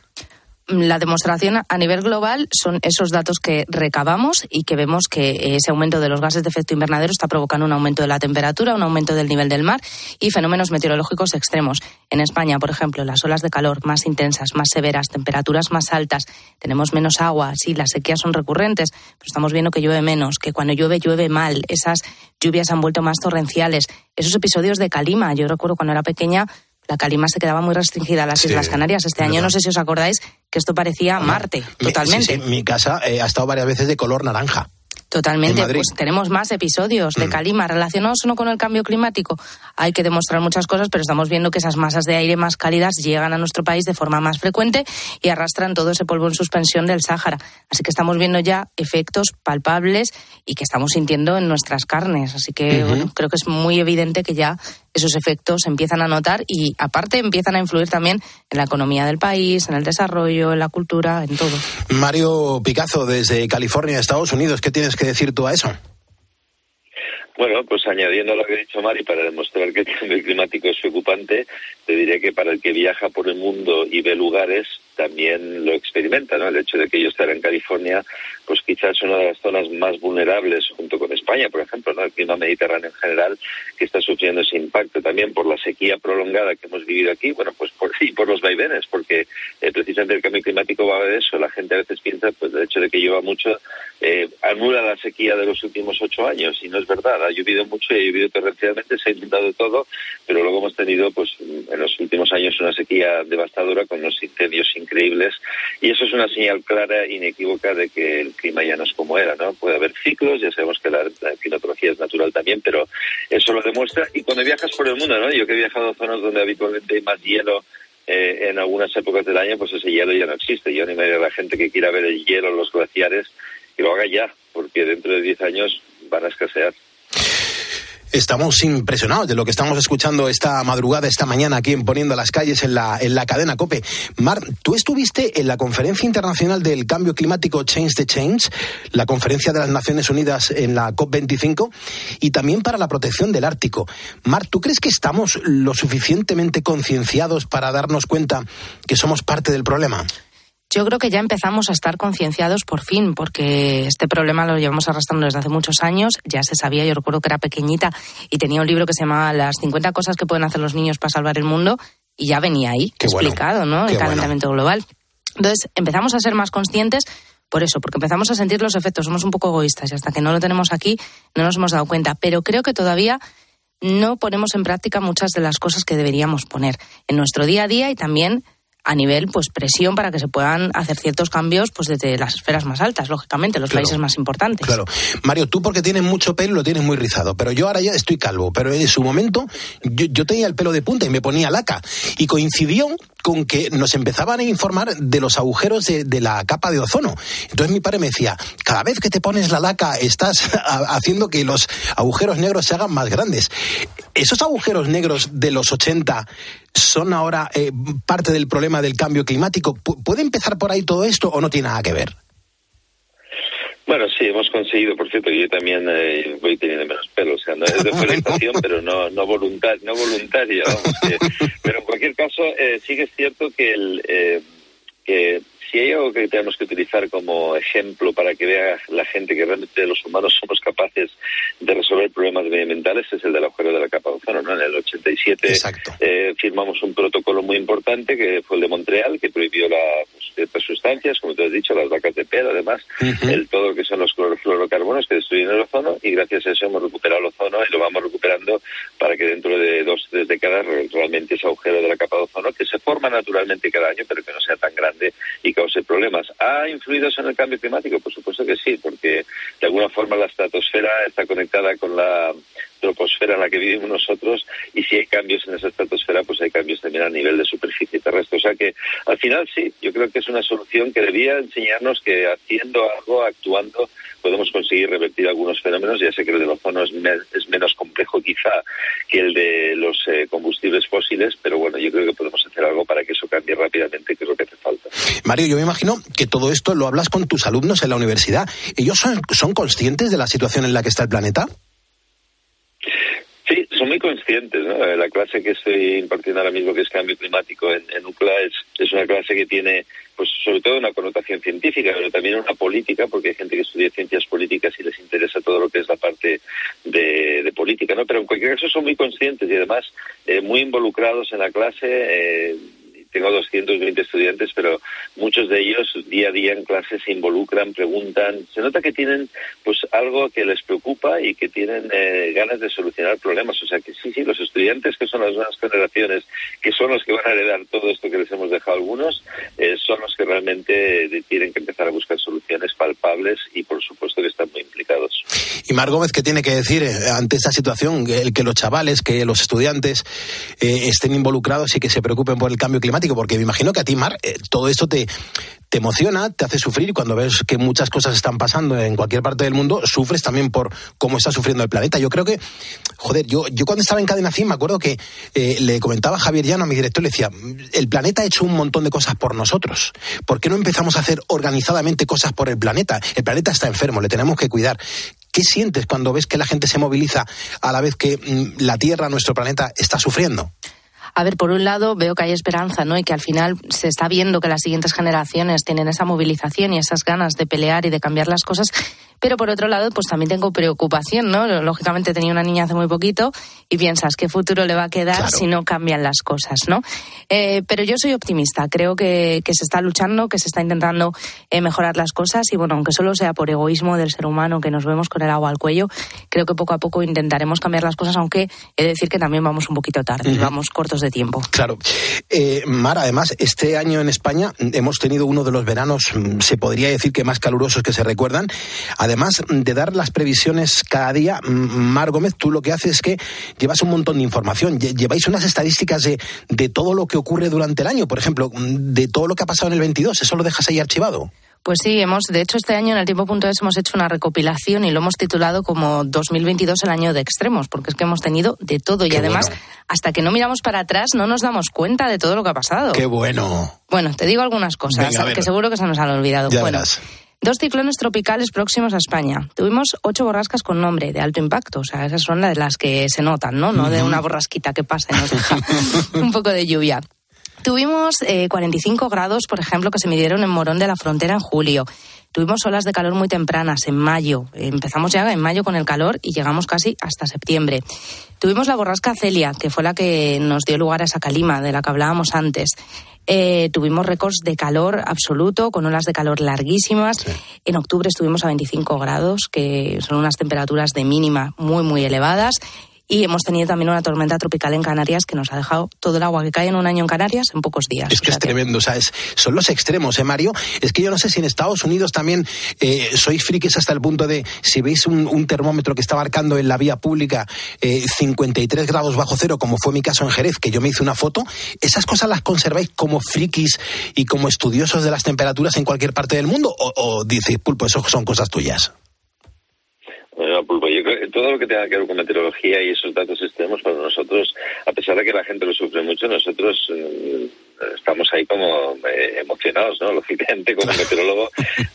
la demostración a nivel global son esos datos que recabamos y que vemos que ese aumento de los gases de efecto invernadero está provocando un aumento de la temperatura, un aumento del nivel del mar y fenómenos meteorológicos extremos. En España, por ejemplo, las olas de calor más intensas, más severas, temperaturas más altas, tenemos menos agua, sí, las sequías son recurrentes, pero estamos viendo que llueve menos, que cuando llueve llueve mal, esas lluvias han vuelto más torrenciales, esos episodios de calima, yo recuerdo cuando era pequeña la calima se quedaba muy restringida a las Islas Canarias. Este año no sé si os acordáis que esto parecía Marte, totalmente. mi casa eh, ha estado varias veces de color naranja. Totalmente, pues tenemos más episodios de Mm. calima relacionados no con el cambio climático. Hay que demostrar muchas cosas, pero estamos viendo que esas masas de aire más cálidas llegan a nuestro país de forma más frecuente y arrastran todo ese polvo en suspensión del Sáhara. Así que estamos viendo ya efectos palpables y que estamos sintiendo en nuestras carnes. Así que bueno, creo que es muy evidente que ya esos efectos se empiezan a notar y aparte empiezan a influir también en la economía del país, en el desarrollo, en la cultura, en todo. Mario Picazo, desde California, Estados Unidos, ¿qué tienes que decir tú a eso? Bueno, pues añadiendo lo que ha dicho Mari, para demostrar que el cambio climático es preocupante, te diré que para el que viaja por el mundo y ve lugares, también lo experimenta, ¿no? El hecho de que yo estar en California, pues quizás una de las zonas más vulnerables, junto con España, por ejemplo, ¿no? El clima mediterráneo en general, que está sufriendo ese impacto también por la sequía prolongada que hemos vivido aquí, bueno, pues por, y por los vaivenes, porque eh, precisamente el cambio climático va de eso. La gente a veces piensa, pues, el hecho de que lleva mucho, eh, anula la sequía de los últimos ocho años, y no es verdad. Ha llovido mucho y ha llovido torrencialmente, se ha inundado todo, pero luego hemos tenido, pues, en los últimos años una sequía devastadora con unos incendios increíbles, y eso es una señal clara e inequívoca de que el clima ya no es como era, ¿no? Puede haber ciclos, ya sabemos que la, climatología es natural también, pero eso lo demuestra. Y cuando viajas por el mundo, ¿no? Yo que he viajado a zonas donde habitualmente hay más hielo eh, en algunas épocas del año, pues ese hielo ya no existe. Yo animaría a la gente que quiera ver el hielo los glaciares que lo haga ya, porque dentro de 10 años van a escasear. Estamos impresionados de lo que estamos escuchando esta madrugada, esta mañana, aquí en Poniendo las Calles, en la, en la cadena COPE. Mar, tú estuviste en la Conferencia Internacional del Cambio Climático Change the Change, la conferencia de las Naciones Unidas en la COP25, y también para la protección del Ártico. Mar, ¿tú crees que estamos lo suficientemente concienciados para darnos cuenta que somos parte del problema? Yo creo que ya empezamos a estar concienciados por fin, porque este problema lo llevamos arrastrando desde hace muchos años. Ya se sabía, yo recuerdo que era pequeñita y tenía un libro que se llamaba Las 50 cosas que pueden hacer los niños para salvar el mundo y ya venía ahí Qué bueno, explicado, ¿no? qué El bueno. calentamiento global. Entonces empezamos a ser más conscientes por eso, porque empezamos a sentir los efectos. Somos un poco egoístas y hasta que no lo tenemos aquí no nos hemos dado cuenta. Pero creo que todavía no ponemos en práctica muchas de las cosas que deberíamos poner en nuestro día a día y también a nivel pues presión para que se puedan hacer ciertos cambios pues desde las esferas más altas, lógicamente, los Claro. países más importantes. Claro. Mario, tú porque tienes mucho pelo lo tienes muy rizado, pero yo ahora ya estoy calvo. Pero en su momento yo, yo tenía el pelo de punta y me ponía laca. Y coincidió con que nos empezaban a informar de los agujeros de, la capa de ozono. Entonces mi padre me decía, cada vez que te pones la laca estás ha- haciendo que los agujeros negros se hagan más grandes. ¿Esos agujeros negros de los 80 son ahora eh, parte del problema del cambio climático? ¿Pu- ¿Puede empezar por ahí todo esto o no tiene nada que ver? Bueno, sí, hemos conseguido, por cierto, yo también eh, voy teniendo menos pelo, o sea, no es de orientación, pero no no voluntar, no voluntaria, vamos, que- pero en cualquier caso, eh, sí que es cierto que el eh, que si hay algo que tenemos que utilizar como ejemplo para que vea la gente que realmente los humanos somos capaces de resolver problemas medioambientales es el del agujero de la capa de ozono, ¿no? En el 87 eh, firmamos un protocolo muy importante que fue el de Montreal que prohibió la, pues, ciertas sustancias, como tú has dicho, las vacas de pelo, además, el todo lo que son los clorofluorocarbonos que destruyen el ozono y gracias a eso hemos recuperado el ozono y lo vamos recuperando para que dentro de dos o tres décadas re- realmente ese agujero de la capa de ozono que se forma naturalmente cada año pero que no sea tan grande y cause problemas. ¿Ha influido eso en el cambio climático? Por supuesto que sí, porque de alguna forma la estratosfera está conectada con la troposfera en la que vivimos nosotros y si hay cambios en esa estratosfera pues hay cambios también a nivel de superficie terrestre. O sea que al final sí, yo creo que es una solución que debía enseñarnos que haciendo algo, actuando, podemos conseguir revertir algunos fenómenos. Ya sé que el del ozono es, me- es menos complejo quizá que el de los eh, combustibles fósiles, pero bueno, yo creo que podemos hacer algo para que eso cambie rápidamente, que es lo que hace falta. Mario, yo me imagino que todo esto lo hablas con tus alumnos en la universidad. ¿Ellos son, son conscientes de la situación en la que está el planeta? Sí, son muy conscientes. ¿no? La clase que estoy impartiendo ahora mismo, que es cambio climático en, en UCLA, es, es una clase que tiene, pues sobre todo una connotación científica, pero también una política, porque hay gente que estudia ciencias políticas y les interesa todo lo que es la parte de, de política, ¿no? Pero en cualquier caso son muy conscientes y además eh, muy involucrados en la clase. eh, tengo 220 estudiantes, pero muchos de ellos día a día en clase se involucran, preguntan. Se nota que tienen pues algo que les preocupa y que tienen eh, ganas de solucionar problemas. O sea que sí, sí, los estudiantes que son las nuevas generaciones, que son los que van a heredar todo esto que les hemos dejado algunos, eh, son los que realmente tienen que empezar a buscar soluciones palpables y por supuesto que están muy implicados. Y Mar Gómez, ¿qué tiene que decir eh, ante esta situación? El que los chavales, que los estudiantes eh, estén involucrados y que se preocupen por el cambio climático, porque me imagino que a ti, Mar, eh, todo esto te, te emociona, te hace sufrir y cuando ves que muchas cosas están pasando en cualquier parte del mundo, sufres también por cómo está sufriendo el planeta. Yo creo que, joder, yo, yo cuando estaba en Cadena 100 me acuerdo que le comentaba Javier Llano, a mi director, le decía, el planeta ha hecho un montón de cosas por nosotros. ¿Por qué no empezamos a hacer organizadamente cosas por el planeta? El planeta está enfermo, le tenemos que cuidar. ¿Qué sientes cuando ves que la gente se moviliza a la vez que mm, la Tierra, nuestro planeta, está sufriendo? A ver, por un lado veo que hay esperanza, ¿no? Y que al final se está viendo que las siguientes generaciones tienen esa movilización y esas ganas de pelear y de cambiar las cosas. Pero por otro lado, pues también tengo preocupación, ¿no? Lógicamente tenía una niña hace muy poquito y piensas qué futuro le va a quedar si no cambian las cosas, ¿no? Eh, pero yo soy optimista. Creo que, que, se está luchando, que se está intentando eh, mejorar las cosas y bueno, aunque solo sea por egoísmo del ser humano que nos vemos con el agua al cuello, creo que poco a poco intentaremos cambiar las cosas, aunque he de decir que también vamos un poquito tarde, vamos cortos de tiempo. Claro. Eh, Mar, además, este año en España hemos tenido uno de los veranos, mm, se podría decir que más calurosos que se recuerdan. Además de dar las previsiones cada día, Mar Gómez, tú lo que haces es que llevas un montón de información. Lleváis unas estadísticas de, de todo lo que ocurre durante el año, por ejemplo, de todo lo que ha pasado en el 22. ¿Eso lo dejas ahí archivado? Pues sí, hemos, de hecho, este año en el tiempo.es hemos hecho una recopilación y lo hemos titulado como 2022 el año de extremos, porque es que hemos tenido de todo y además, bueno. hasta que no miramos para atrás, no nos damos cuenta de todo lo que ha pasado. Qué bueno. Bueno, te digo algunas cosas Venga, que seguro que se nos han olvidado. Ya bueno, verás. Dos ciclones tropicales próximos a España. Tuvimos ocho borrascas con nombre de alto impacto. O sea, esas son las de las que se notan, ¿no? No de una borrasquita que pasa y nos deja un poco de lluvia. Tuvimos eh, 45 grados, por ejemplo, que se midieron en Morón de la Frontera en julio. Tuvimos olas de calor muy tempranas en mayo. Empezamos ya en mayo con el calor y llegamos casi hasta septiembre. Tuvimos la borrasca Celia, que fue la que nos dio lugar a esa calima de la que hablábamos antes. Eh, tuvimos récords de calor absoluto, con olas de calor larguísimas. En octubre estuvimos a 25 grados, que son unas temperaturas de mínima muy, muy elevadas. Y hemos tenido también una tormenta tropical en Canarias que nos ha dejado todo el agua que cae en un año en Canarias en pocos días. Es que es tremendo, o sea, es- son los extremos, ¿eh, Mario? Es que yo no sé si en Estados Unidos también eh, sois frikis hasta el punto de, si veis un, un termómetro que está marcando en la vía pública eh, 53 grados bajo cero, como fue mi caso en Jerez, que yo me hice una foto, ¿esas cosas las conserváis como frikis y como estudiosos de las temperaturas en cualquier parte del mundo? ¿O, o dices, pulpo, eso son cosas tuyas? Yo creo que todo lo que tenga que ver con meteorología y esos datos extremos para nosotros, a pesar de que la gente lo sufre mucho, nosotros eh, estamos ahí como eh, emocionados, ¿no? Lógicamente, como meteorólogo,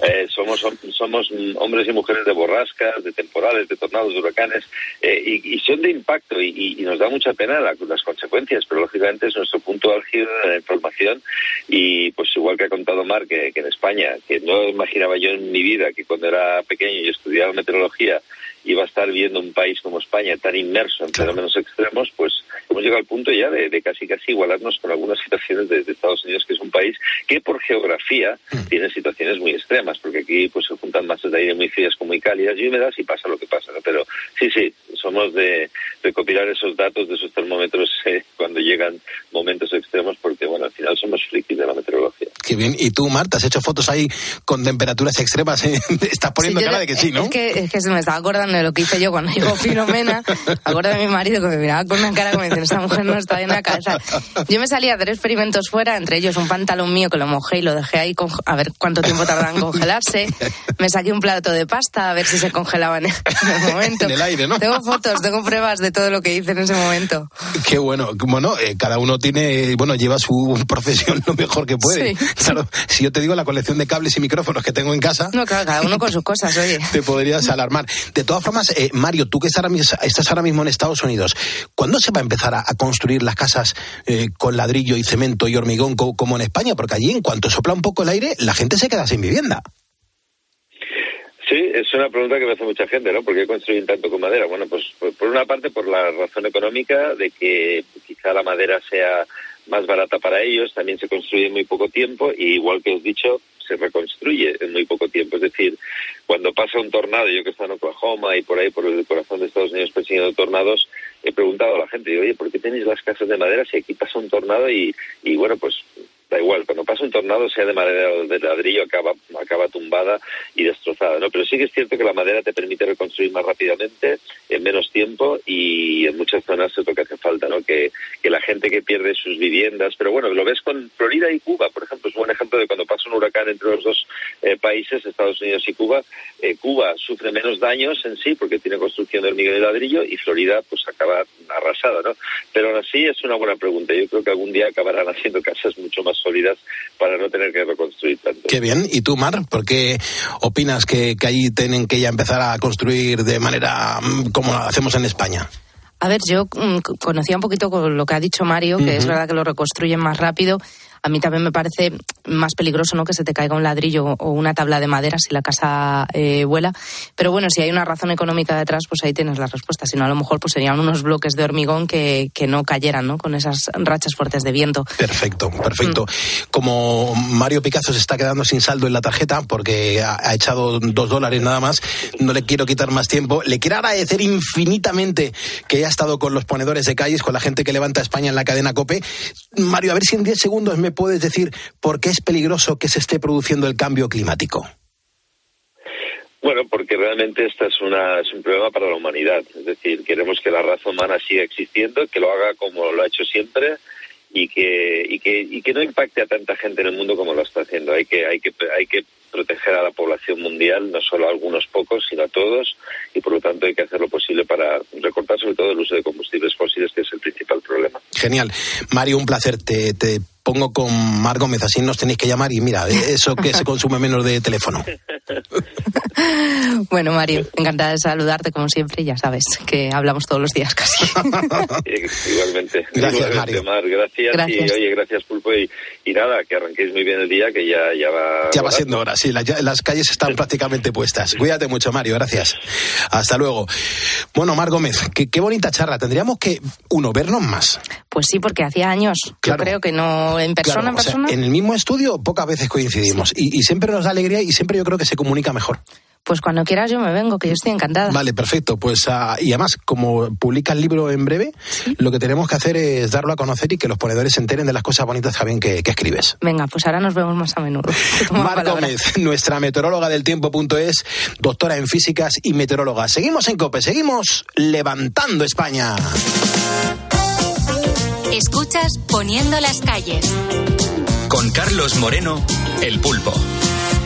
eh, somos somos hombres y mujeres de borrascas, de temporales, de tornados, de huracanes, eh, y, y son de impacto y, nos da mucha pena la- las consecuencias, pero lógicamente es nuestro punto álgido de la información y pues igual que ha contado Mar que, que en España, que no imaginaba yo en mi vida que cuando era pequeño y estudiaba meteorología iba a estar viendo un país como España tan inmerso en fenómenos extremos, pues hemos llegado al punto ya de, de casi casi igualarnos con algunas situaciones de, de Estados Unidos, que es un país que por geografía tiene situaciones muy extremas, porque aquí pues se juntan masas de aire muy frías con muy cálidas y húmedas y pasa lo que pasa, ¿no? Pero sí, sí, somos de recopilar esos datos de esos termómetros eh, cuando llegan momentos extremos, porque bueno, al final somos frikis de la meteorología. Qué bien. ¿Y tú, Marta, has hecho fotos ahí con temperaturas extremas? eh? Estás poniendo Sí, cara de que sí, ¿no? Es que, es que se me estaba acordando de lo que hice yo cuando llegó Filomena. Acuerdo de mi marido que me miraba con una cara como diciendo, esta mujer no está bien en la cabeza. Yo me salí a hacer experimentos fuera, entre ellos un pantalón mío que lo mojé y lo dejé ahí con- a ver cuánto tiempo tarda en congelarse. Me saqué un plato de pasta a ver si se congelaba en el, en el momento. En el aire, ¿no? Tengo fotos, tengo pruebas de todo lo que hice en ese momento. Qué bueno. Bueno, eh, cada uno tiene, bueno, lleva su profesión lo mejor que puede. Sí. Claro, si yo te digo la colección de cables y micrófonos que tengo en casa, No, claro, cada uno con sus cosas, oye. te podrías alarmar. De todas eh, Mario, tú que estás ahora, mismo en Estados Unidos, ¿cuándo se va a empezar a, construir las casas eh, con ladrillo y cemento y hormigón co- como en España? Porque allí, en cuanto sopla un poco el aire, la gente se queda sin vivienda. Sí, es una pregunta que me hace mucha gente, ¿no? ¿Por qué construyen tanto con madera? Bueno, pues por, por una parte por la razón económica de que quizá la madera sea más barata para ellos, también se construye en muy poco tiempo y igual que os he dicho, se reconstruye en muy poco tiempo. Es decir, cuando pasa un tornado, yo que estoy en Oklahoma y por ahí, por el corazón de Estados Unidos persiguiendo tornados, he preguntado a la gente, digo, oye, ¿por qué tenéis las casas de madera si aquí pasa un tornado? Y, y bueno, pues da igual, cuando pasa un tornado, sea de madera o de ladrillo, acaba, acaba tumbada y destrozada, ¿no? Pero sí que es cierto que la madera te permite reconstruir más rápidamente, en menos tiempo y en muchas zonas es lo que hace falta, ¿no? Que, que la gente que pierde sus viviendas, pero bueno, lo ves con Florida y Cuba, por ejemplo, es un buen ejemplo de cuando pasa un huracán entre los dos eh, países, Estados Unidos y Cuba, eh, Cuba sufre menos daños en sí porque tiene construcción de hormigón y ladrillo y Florida pues acaba arrasada, ¿no? Pero aún así es una buena pregunta. Yo creo que algún día acabarán haciendo casas mucho más sólidas para no tener que reconstruir tanto. Qué bien. ¿Y tú, Mar? ¿Por qué opinas que, que ahí tienen que ya empezar a construir de manera mm, como hacemos en España? A ver, yo mm, conocía un poquito con lo que ha dicho Mario, que es verdad que lo reconstruyen más rápido. A mí también me parece más peligroso no que se te caiga un ladrillo o una tabla de madera si la casa eh, vuela. Pero bueno, si hay una razón económica detrás, pues ahí tienes la respuesta. Si no, a lo mejor pues serían unos bloques de hormigón que, que no cayeran, ¿no? Con esas rachas fuertes de viento. Perfecto, perfecto. Como Mario Picasso se está quedando sin saldo en la tarjeta porque ha, ha echado dos dólares nada más, no le quiero quitar más tiempo. Le quiero agradecer infinitamente que haya estado con los ponedores de calles, con la gente que levanta España en la cadena COPE. Mario, a ver si en 10 segundos me puedes decir por qué es peligroso que se esté produciendo el cambio climático. Bueno, porque realmente esta es, una, es un problema para la humanidad. Es decir, queremos que la raza humana siga existiendo, que lo haga como lo ha hecho siempre y que, y que, y que no impacte a tanta gente en el mundo como lo está haciendo. Hay que, hay que, hay que proteger a la población mundial, no solo a algunos pocos, sino a todos, y por lo tanto hay que hacer lo posible para recortar sobre todo el uso de combustibles fósiles, que es el principal problema. Genial. Mario, un placer. Te, te pongo con Mar Gómez, así nos tenéis que llamar y mira, eso que se consume menos de teléfono. Bueno, Mario, encantada de saludarte como siempre. Ya sabes que hablamos todos los días casi. Igualmente. Gracias, Igualmente, Mario. Mar, gracias. Gracias. Y oye, gracias Pulpo. Y, y nada, que arranquéis muy bien el día, que ya, ya va. Ya va siendo hora, sí, la- ya- las calles están prácticamente puestas. Cuídate mucho, Mario, gracias. Hasta luego. Bueno, Mar Gómez, qué, qué bonita charla. Tendríamos que, uno, vernos más. Pues sí, porque hacía años. Claro. Yo creo que no en persona, Claro, en o sea, persona. en el mismo estudio pocas veces coincidimos y, y siempre nos da alegría y siempre yo creo que se comunica mejor. Pues cuando quieras yo me vengo, que yo estoy encantada. Vale, perfecto. Pues ah, y además, como publica el libro en breve, lo que tenemos que hacer es darlo a conocer y que los ponedores se enteren de las cosas bonitas también que, que escribes. Venga, pues ahora nos vemos más a menudo. Mar. Gómez, nuestra meteoróloga del tiempo.es, doctora en físicas y meteoróloga. Seguimos en COPE, seguimos levantando España. Escuchas Poniendo las calles. Con Carlos Moreno, El Pulpo.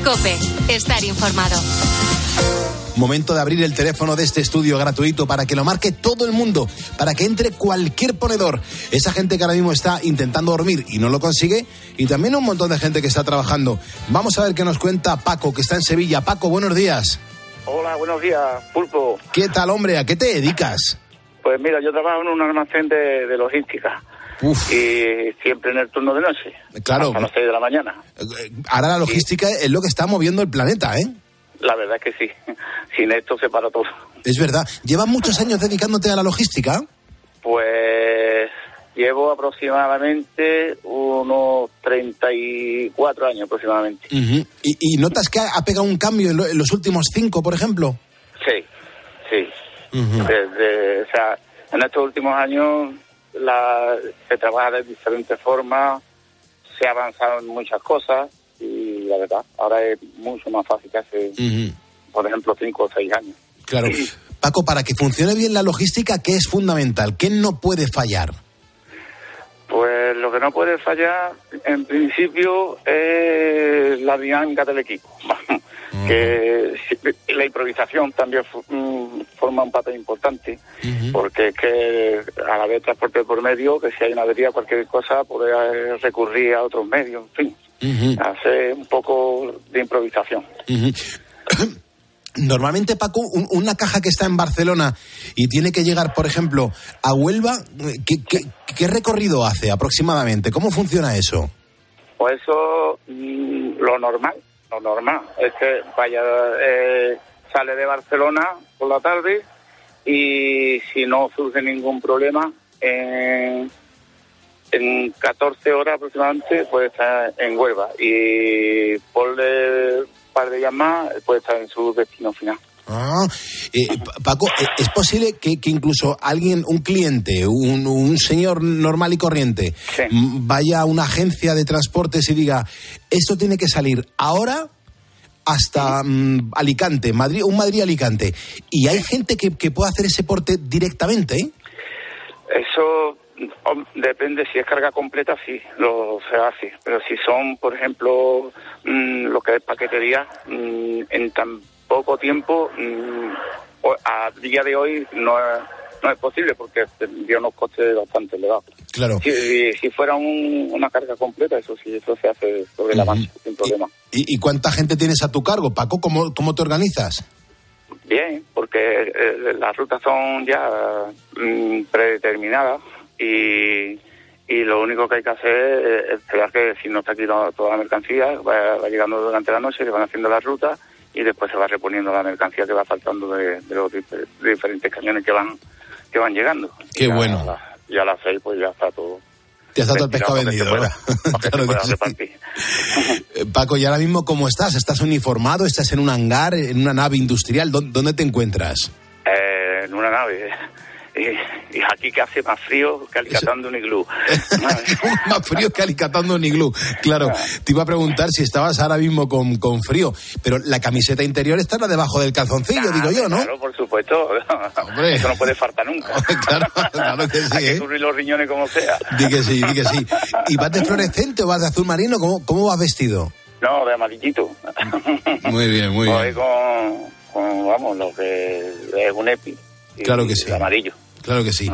Cope, estar informado. Momento de abrir el teléfono de este estudio gratuito para que lo marque todo el mundo, para que entre cualquier ponedor. Esa gente que ahora mismo está intentando dormir y no lo consigue, y también un montón de gente que está trabajando. Vamos a ver qué nos cuenta Paco, que está en Sevilla. Paco, buenos días. Hola, buenos días, Pulpo. ¿Qué tal, hombre? ¿A qué te dedicas? Pues mira, yo trabajo en un almacén de, de logística. Y siempre en el turno de noche. Claro. A las 6 de la mañana. Ahora la logística es lo que está moviendo el planeta, ¿eh? La verdad es que sí. Sin esto se para todo. Es verdad. ¿Llevas muchos años dedicándote a la logística? Pues llevo aproximadamente unos 34 años aproximadamente. ¿Y, y notas que ha, pegado un cambio en, lo- en los últimos cinco, por ejemplo? Sí, sí. Desde, o sea, en estos últimos años la, se trabaja de diferentes formas, se ha avanzado en muchas cosas y la verdad, ahora es mucho más fácil que hace, por ejemplo, cinco o seis años. Claro. Paco, para que funcione bien la logística, ¿qué es fundamental? ¿Qué no puede fallar? Pues lo que no puede fallar, en principio, es la dinámica del equipo. Que la improvisación también mm, forma un papel importante, porque es que a la vez transporte por medio, que si hay una avería cualquier cosa, puede recurrir a otros medios, en fin, hacer un poco de improvisación. Normalmente, Paco, un- una caja que está en Barcelona y tiene que llegar, por ejemplo, a Huelva, ¿qué, qué- qué recorrido hace aproximadamente? ¿Cómo funciona eso? Pues eso, mm, lo normal, lo normal, es que vaya, eh, sale de Barcelona por la tarde y si no surge ningún problema, en, en 14 horas aproximadamente puede estar en Huelva. Y por un par de días más puede estar en su destino final. Ah, eh, Pa- Paco, eh, ¿es posible que, que incluso alguien, un cliente, un, un señor normal y corriente, m- vaya a una agencia de transportes y diga, esto tiene que salir ahora hasta mm, Alicante, Madrid, un Madrid-Alicante? Y hay gente que, que puede hacer ese porte directamente, ¿eh? Eso depende, si es carga completa, sí, lo se hace. Pero si son, por ejemplo, mm, lo que es paquetería, mm, en tan poco tiempo, mm, o- a día de hoy no no es posible porque tendría unos costes bastante elevados. Claro. Si, si fuera un- una carga completa, eso sí, eso se hace sobre la marcha, sin problema. ¿Y, y cuánta gente tienes a tu cargo? Paco, ¿cómo, cómo te organizas? Bien, porque eh, las rutas son ya mm, predeterminadas y, y lo único que hay que hacer es esperar que si no está aquí toda la mercancía, va, va llegando durante la noche, se van haciendo las rutas y después se va reponiendo la mercancía que va faltando de, de los difer- diferentes camiones que van que van llegando. Qué Y a bueno. la- Y a las seis pues ya está todo. Ya está todo el pescado vendido, Claro que sí. Eh, Paco, ¿y ahora mismo cómo estás? ¿Estás uniformado? ¿Estás en un hangar, en una nave industrial? ¿Dó- ¿Dónde te encuentras? Eh, en una nave. Y, y aquí que hace más frío que alicatando un iglú. Más frío que alicatando un iglú. Claro, te iba a preguntar si estabas ahora mismo con, con frío, pero la camiseta interior estará debajo del calzoncillo, digo yo, ¿no? Claro, por supuesto. Eso no puede faltar nunca. claro, claro que sí, Hay ¿eh? los riñones como sea. Di que sí, di que sí. ¿Y vas de fluorescente o vas de azul marino? ¿Cómo, cómo vas vestido? No, de amarillito. Muy bien, muy Voy bien. con, con, vamos, lo que es un EPI. y Claro que sí. el amarillo. Claro que sí.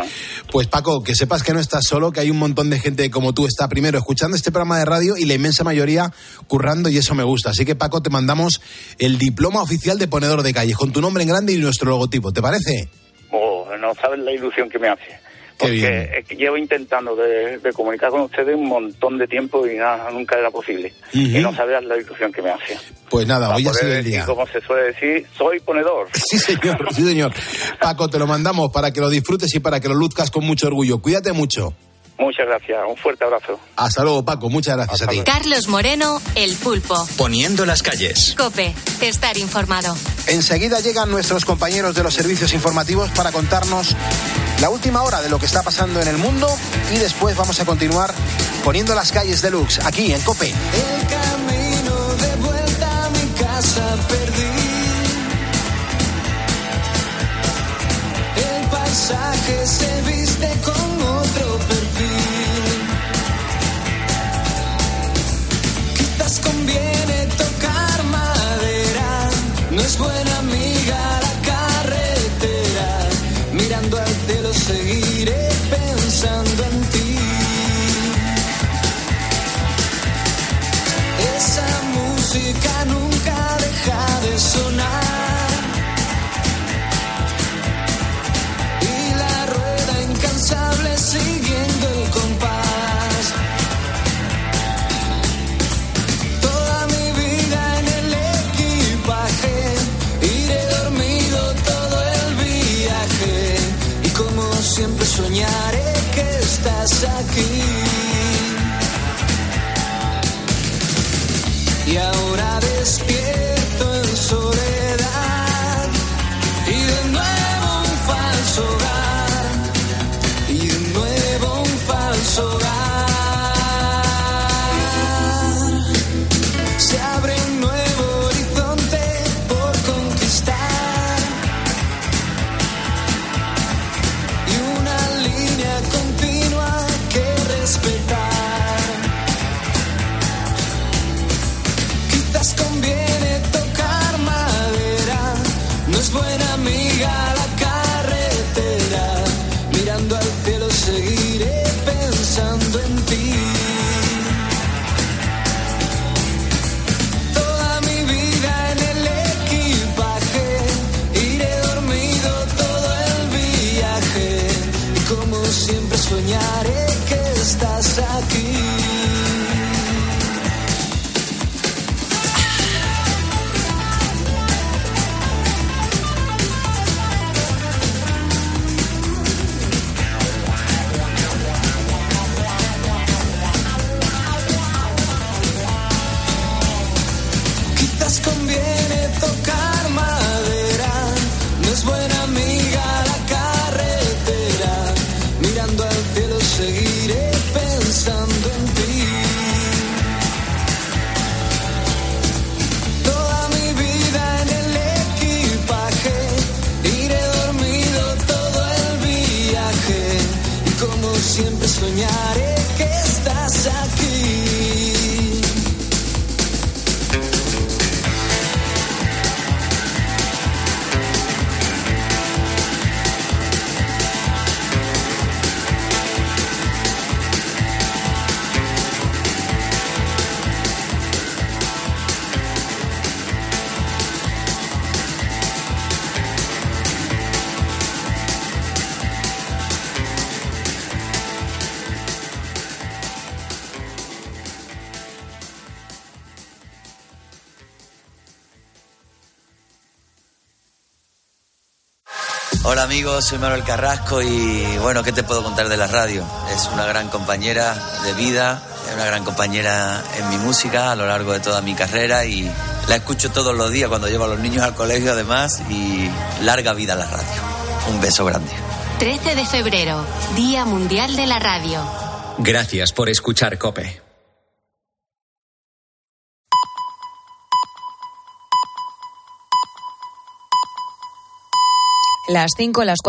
Pues Paco, que sepas que no estás solo, que hay un montón de gente como tú está primero escuchando este programa de radio y la inmensa mayoría currando y eso me gusta. Así que Paco, te mandamos el diploma oficial de ponedor de calles con tu nombre en grande y nuestro logotipo. ¿Te parece? Oh, no sabes la ilusión que me hace. Porque es que llevo intentando de, de comunicar con ustedes un montón de tiempo y nada, nunca era posible. Y no sabes la ilusión que me hace. Pues nada, Para hoy ha sido el día. como se suele decir, soy ponedor. Sí, señor, sí, señor. Paco, te lo mandamos para que lo disfrutes y para que lo luzcas con mucho orgullo. Cuídate mucho. Muchas gracias, un fuerte abrazo. Hasta luego, Paco. Muchas gracias a ti. Carlos Moreno, El Pulpo. Poniendo las calles. Cope, estar informado. Enseguida llegan nuestros compañeros de los servicios informativos para contarnos la última hora de lo que está pasando en el mundo y después vamos a continuar poniendo las calles deluxe aquí en Cope. El camino de vuelta a mi casa perdí. El paisaje se Hola amigos, soy Manuel Carrasco y bueno, ¿qué te puedo contar de la radio? Es una gran compañera de vida, es una gran compañera en mi música a lo largo de toda mi carrera y la escucho todos los días cuando llevo a los niños al colegio además y larga vida a la radio. Un beso grande. 13 de febrero, Día Mundial de la Radio. Gracias por escuchar Cope. Las 5, las 4.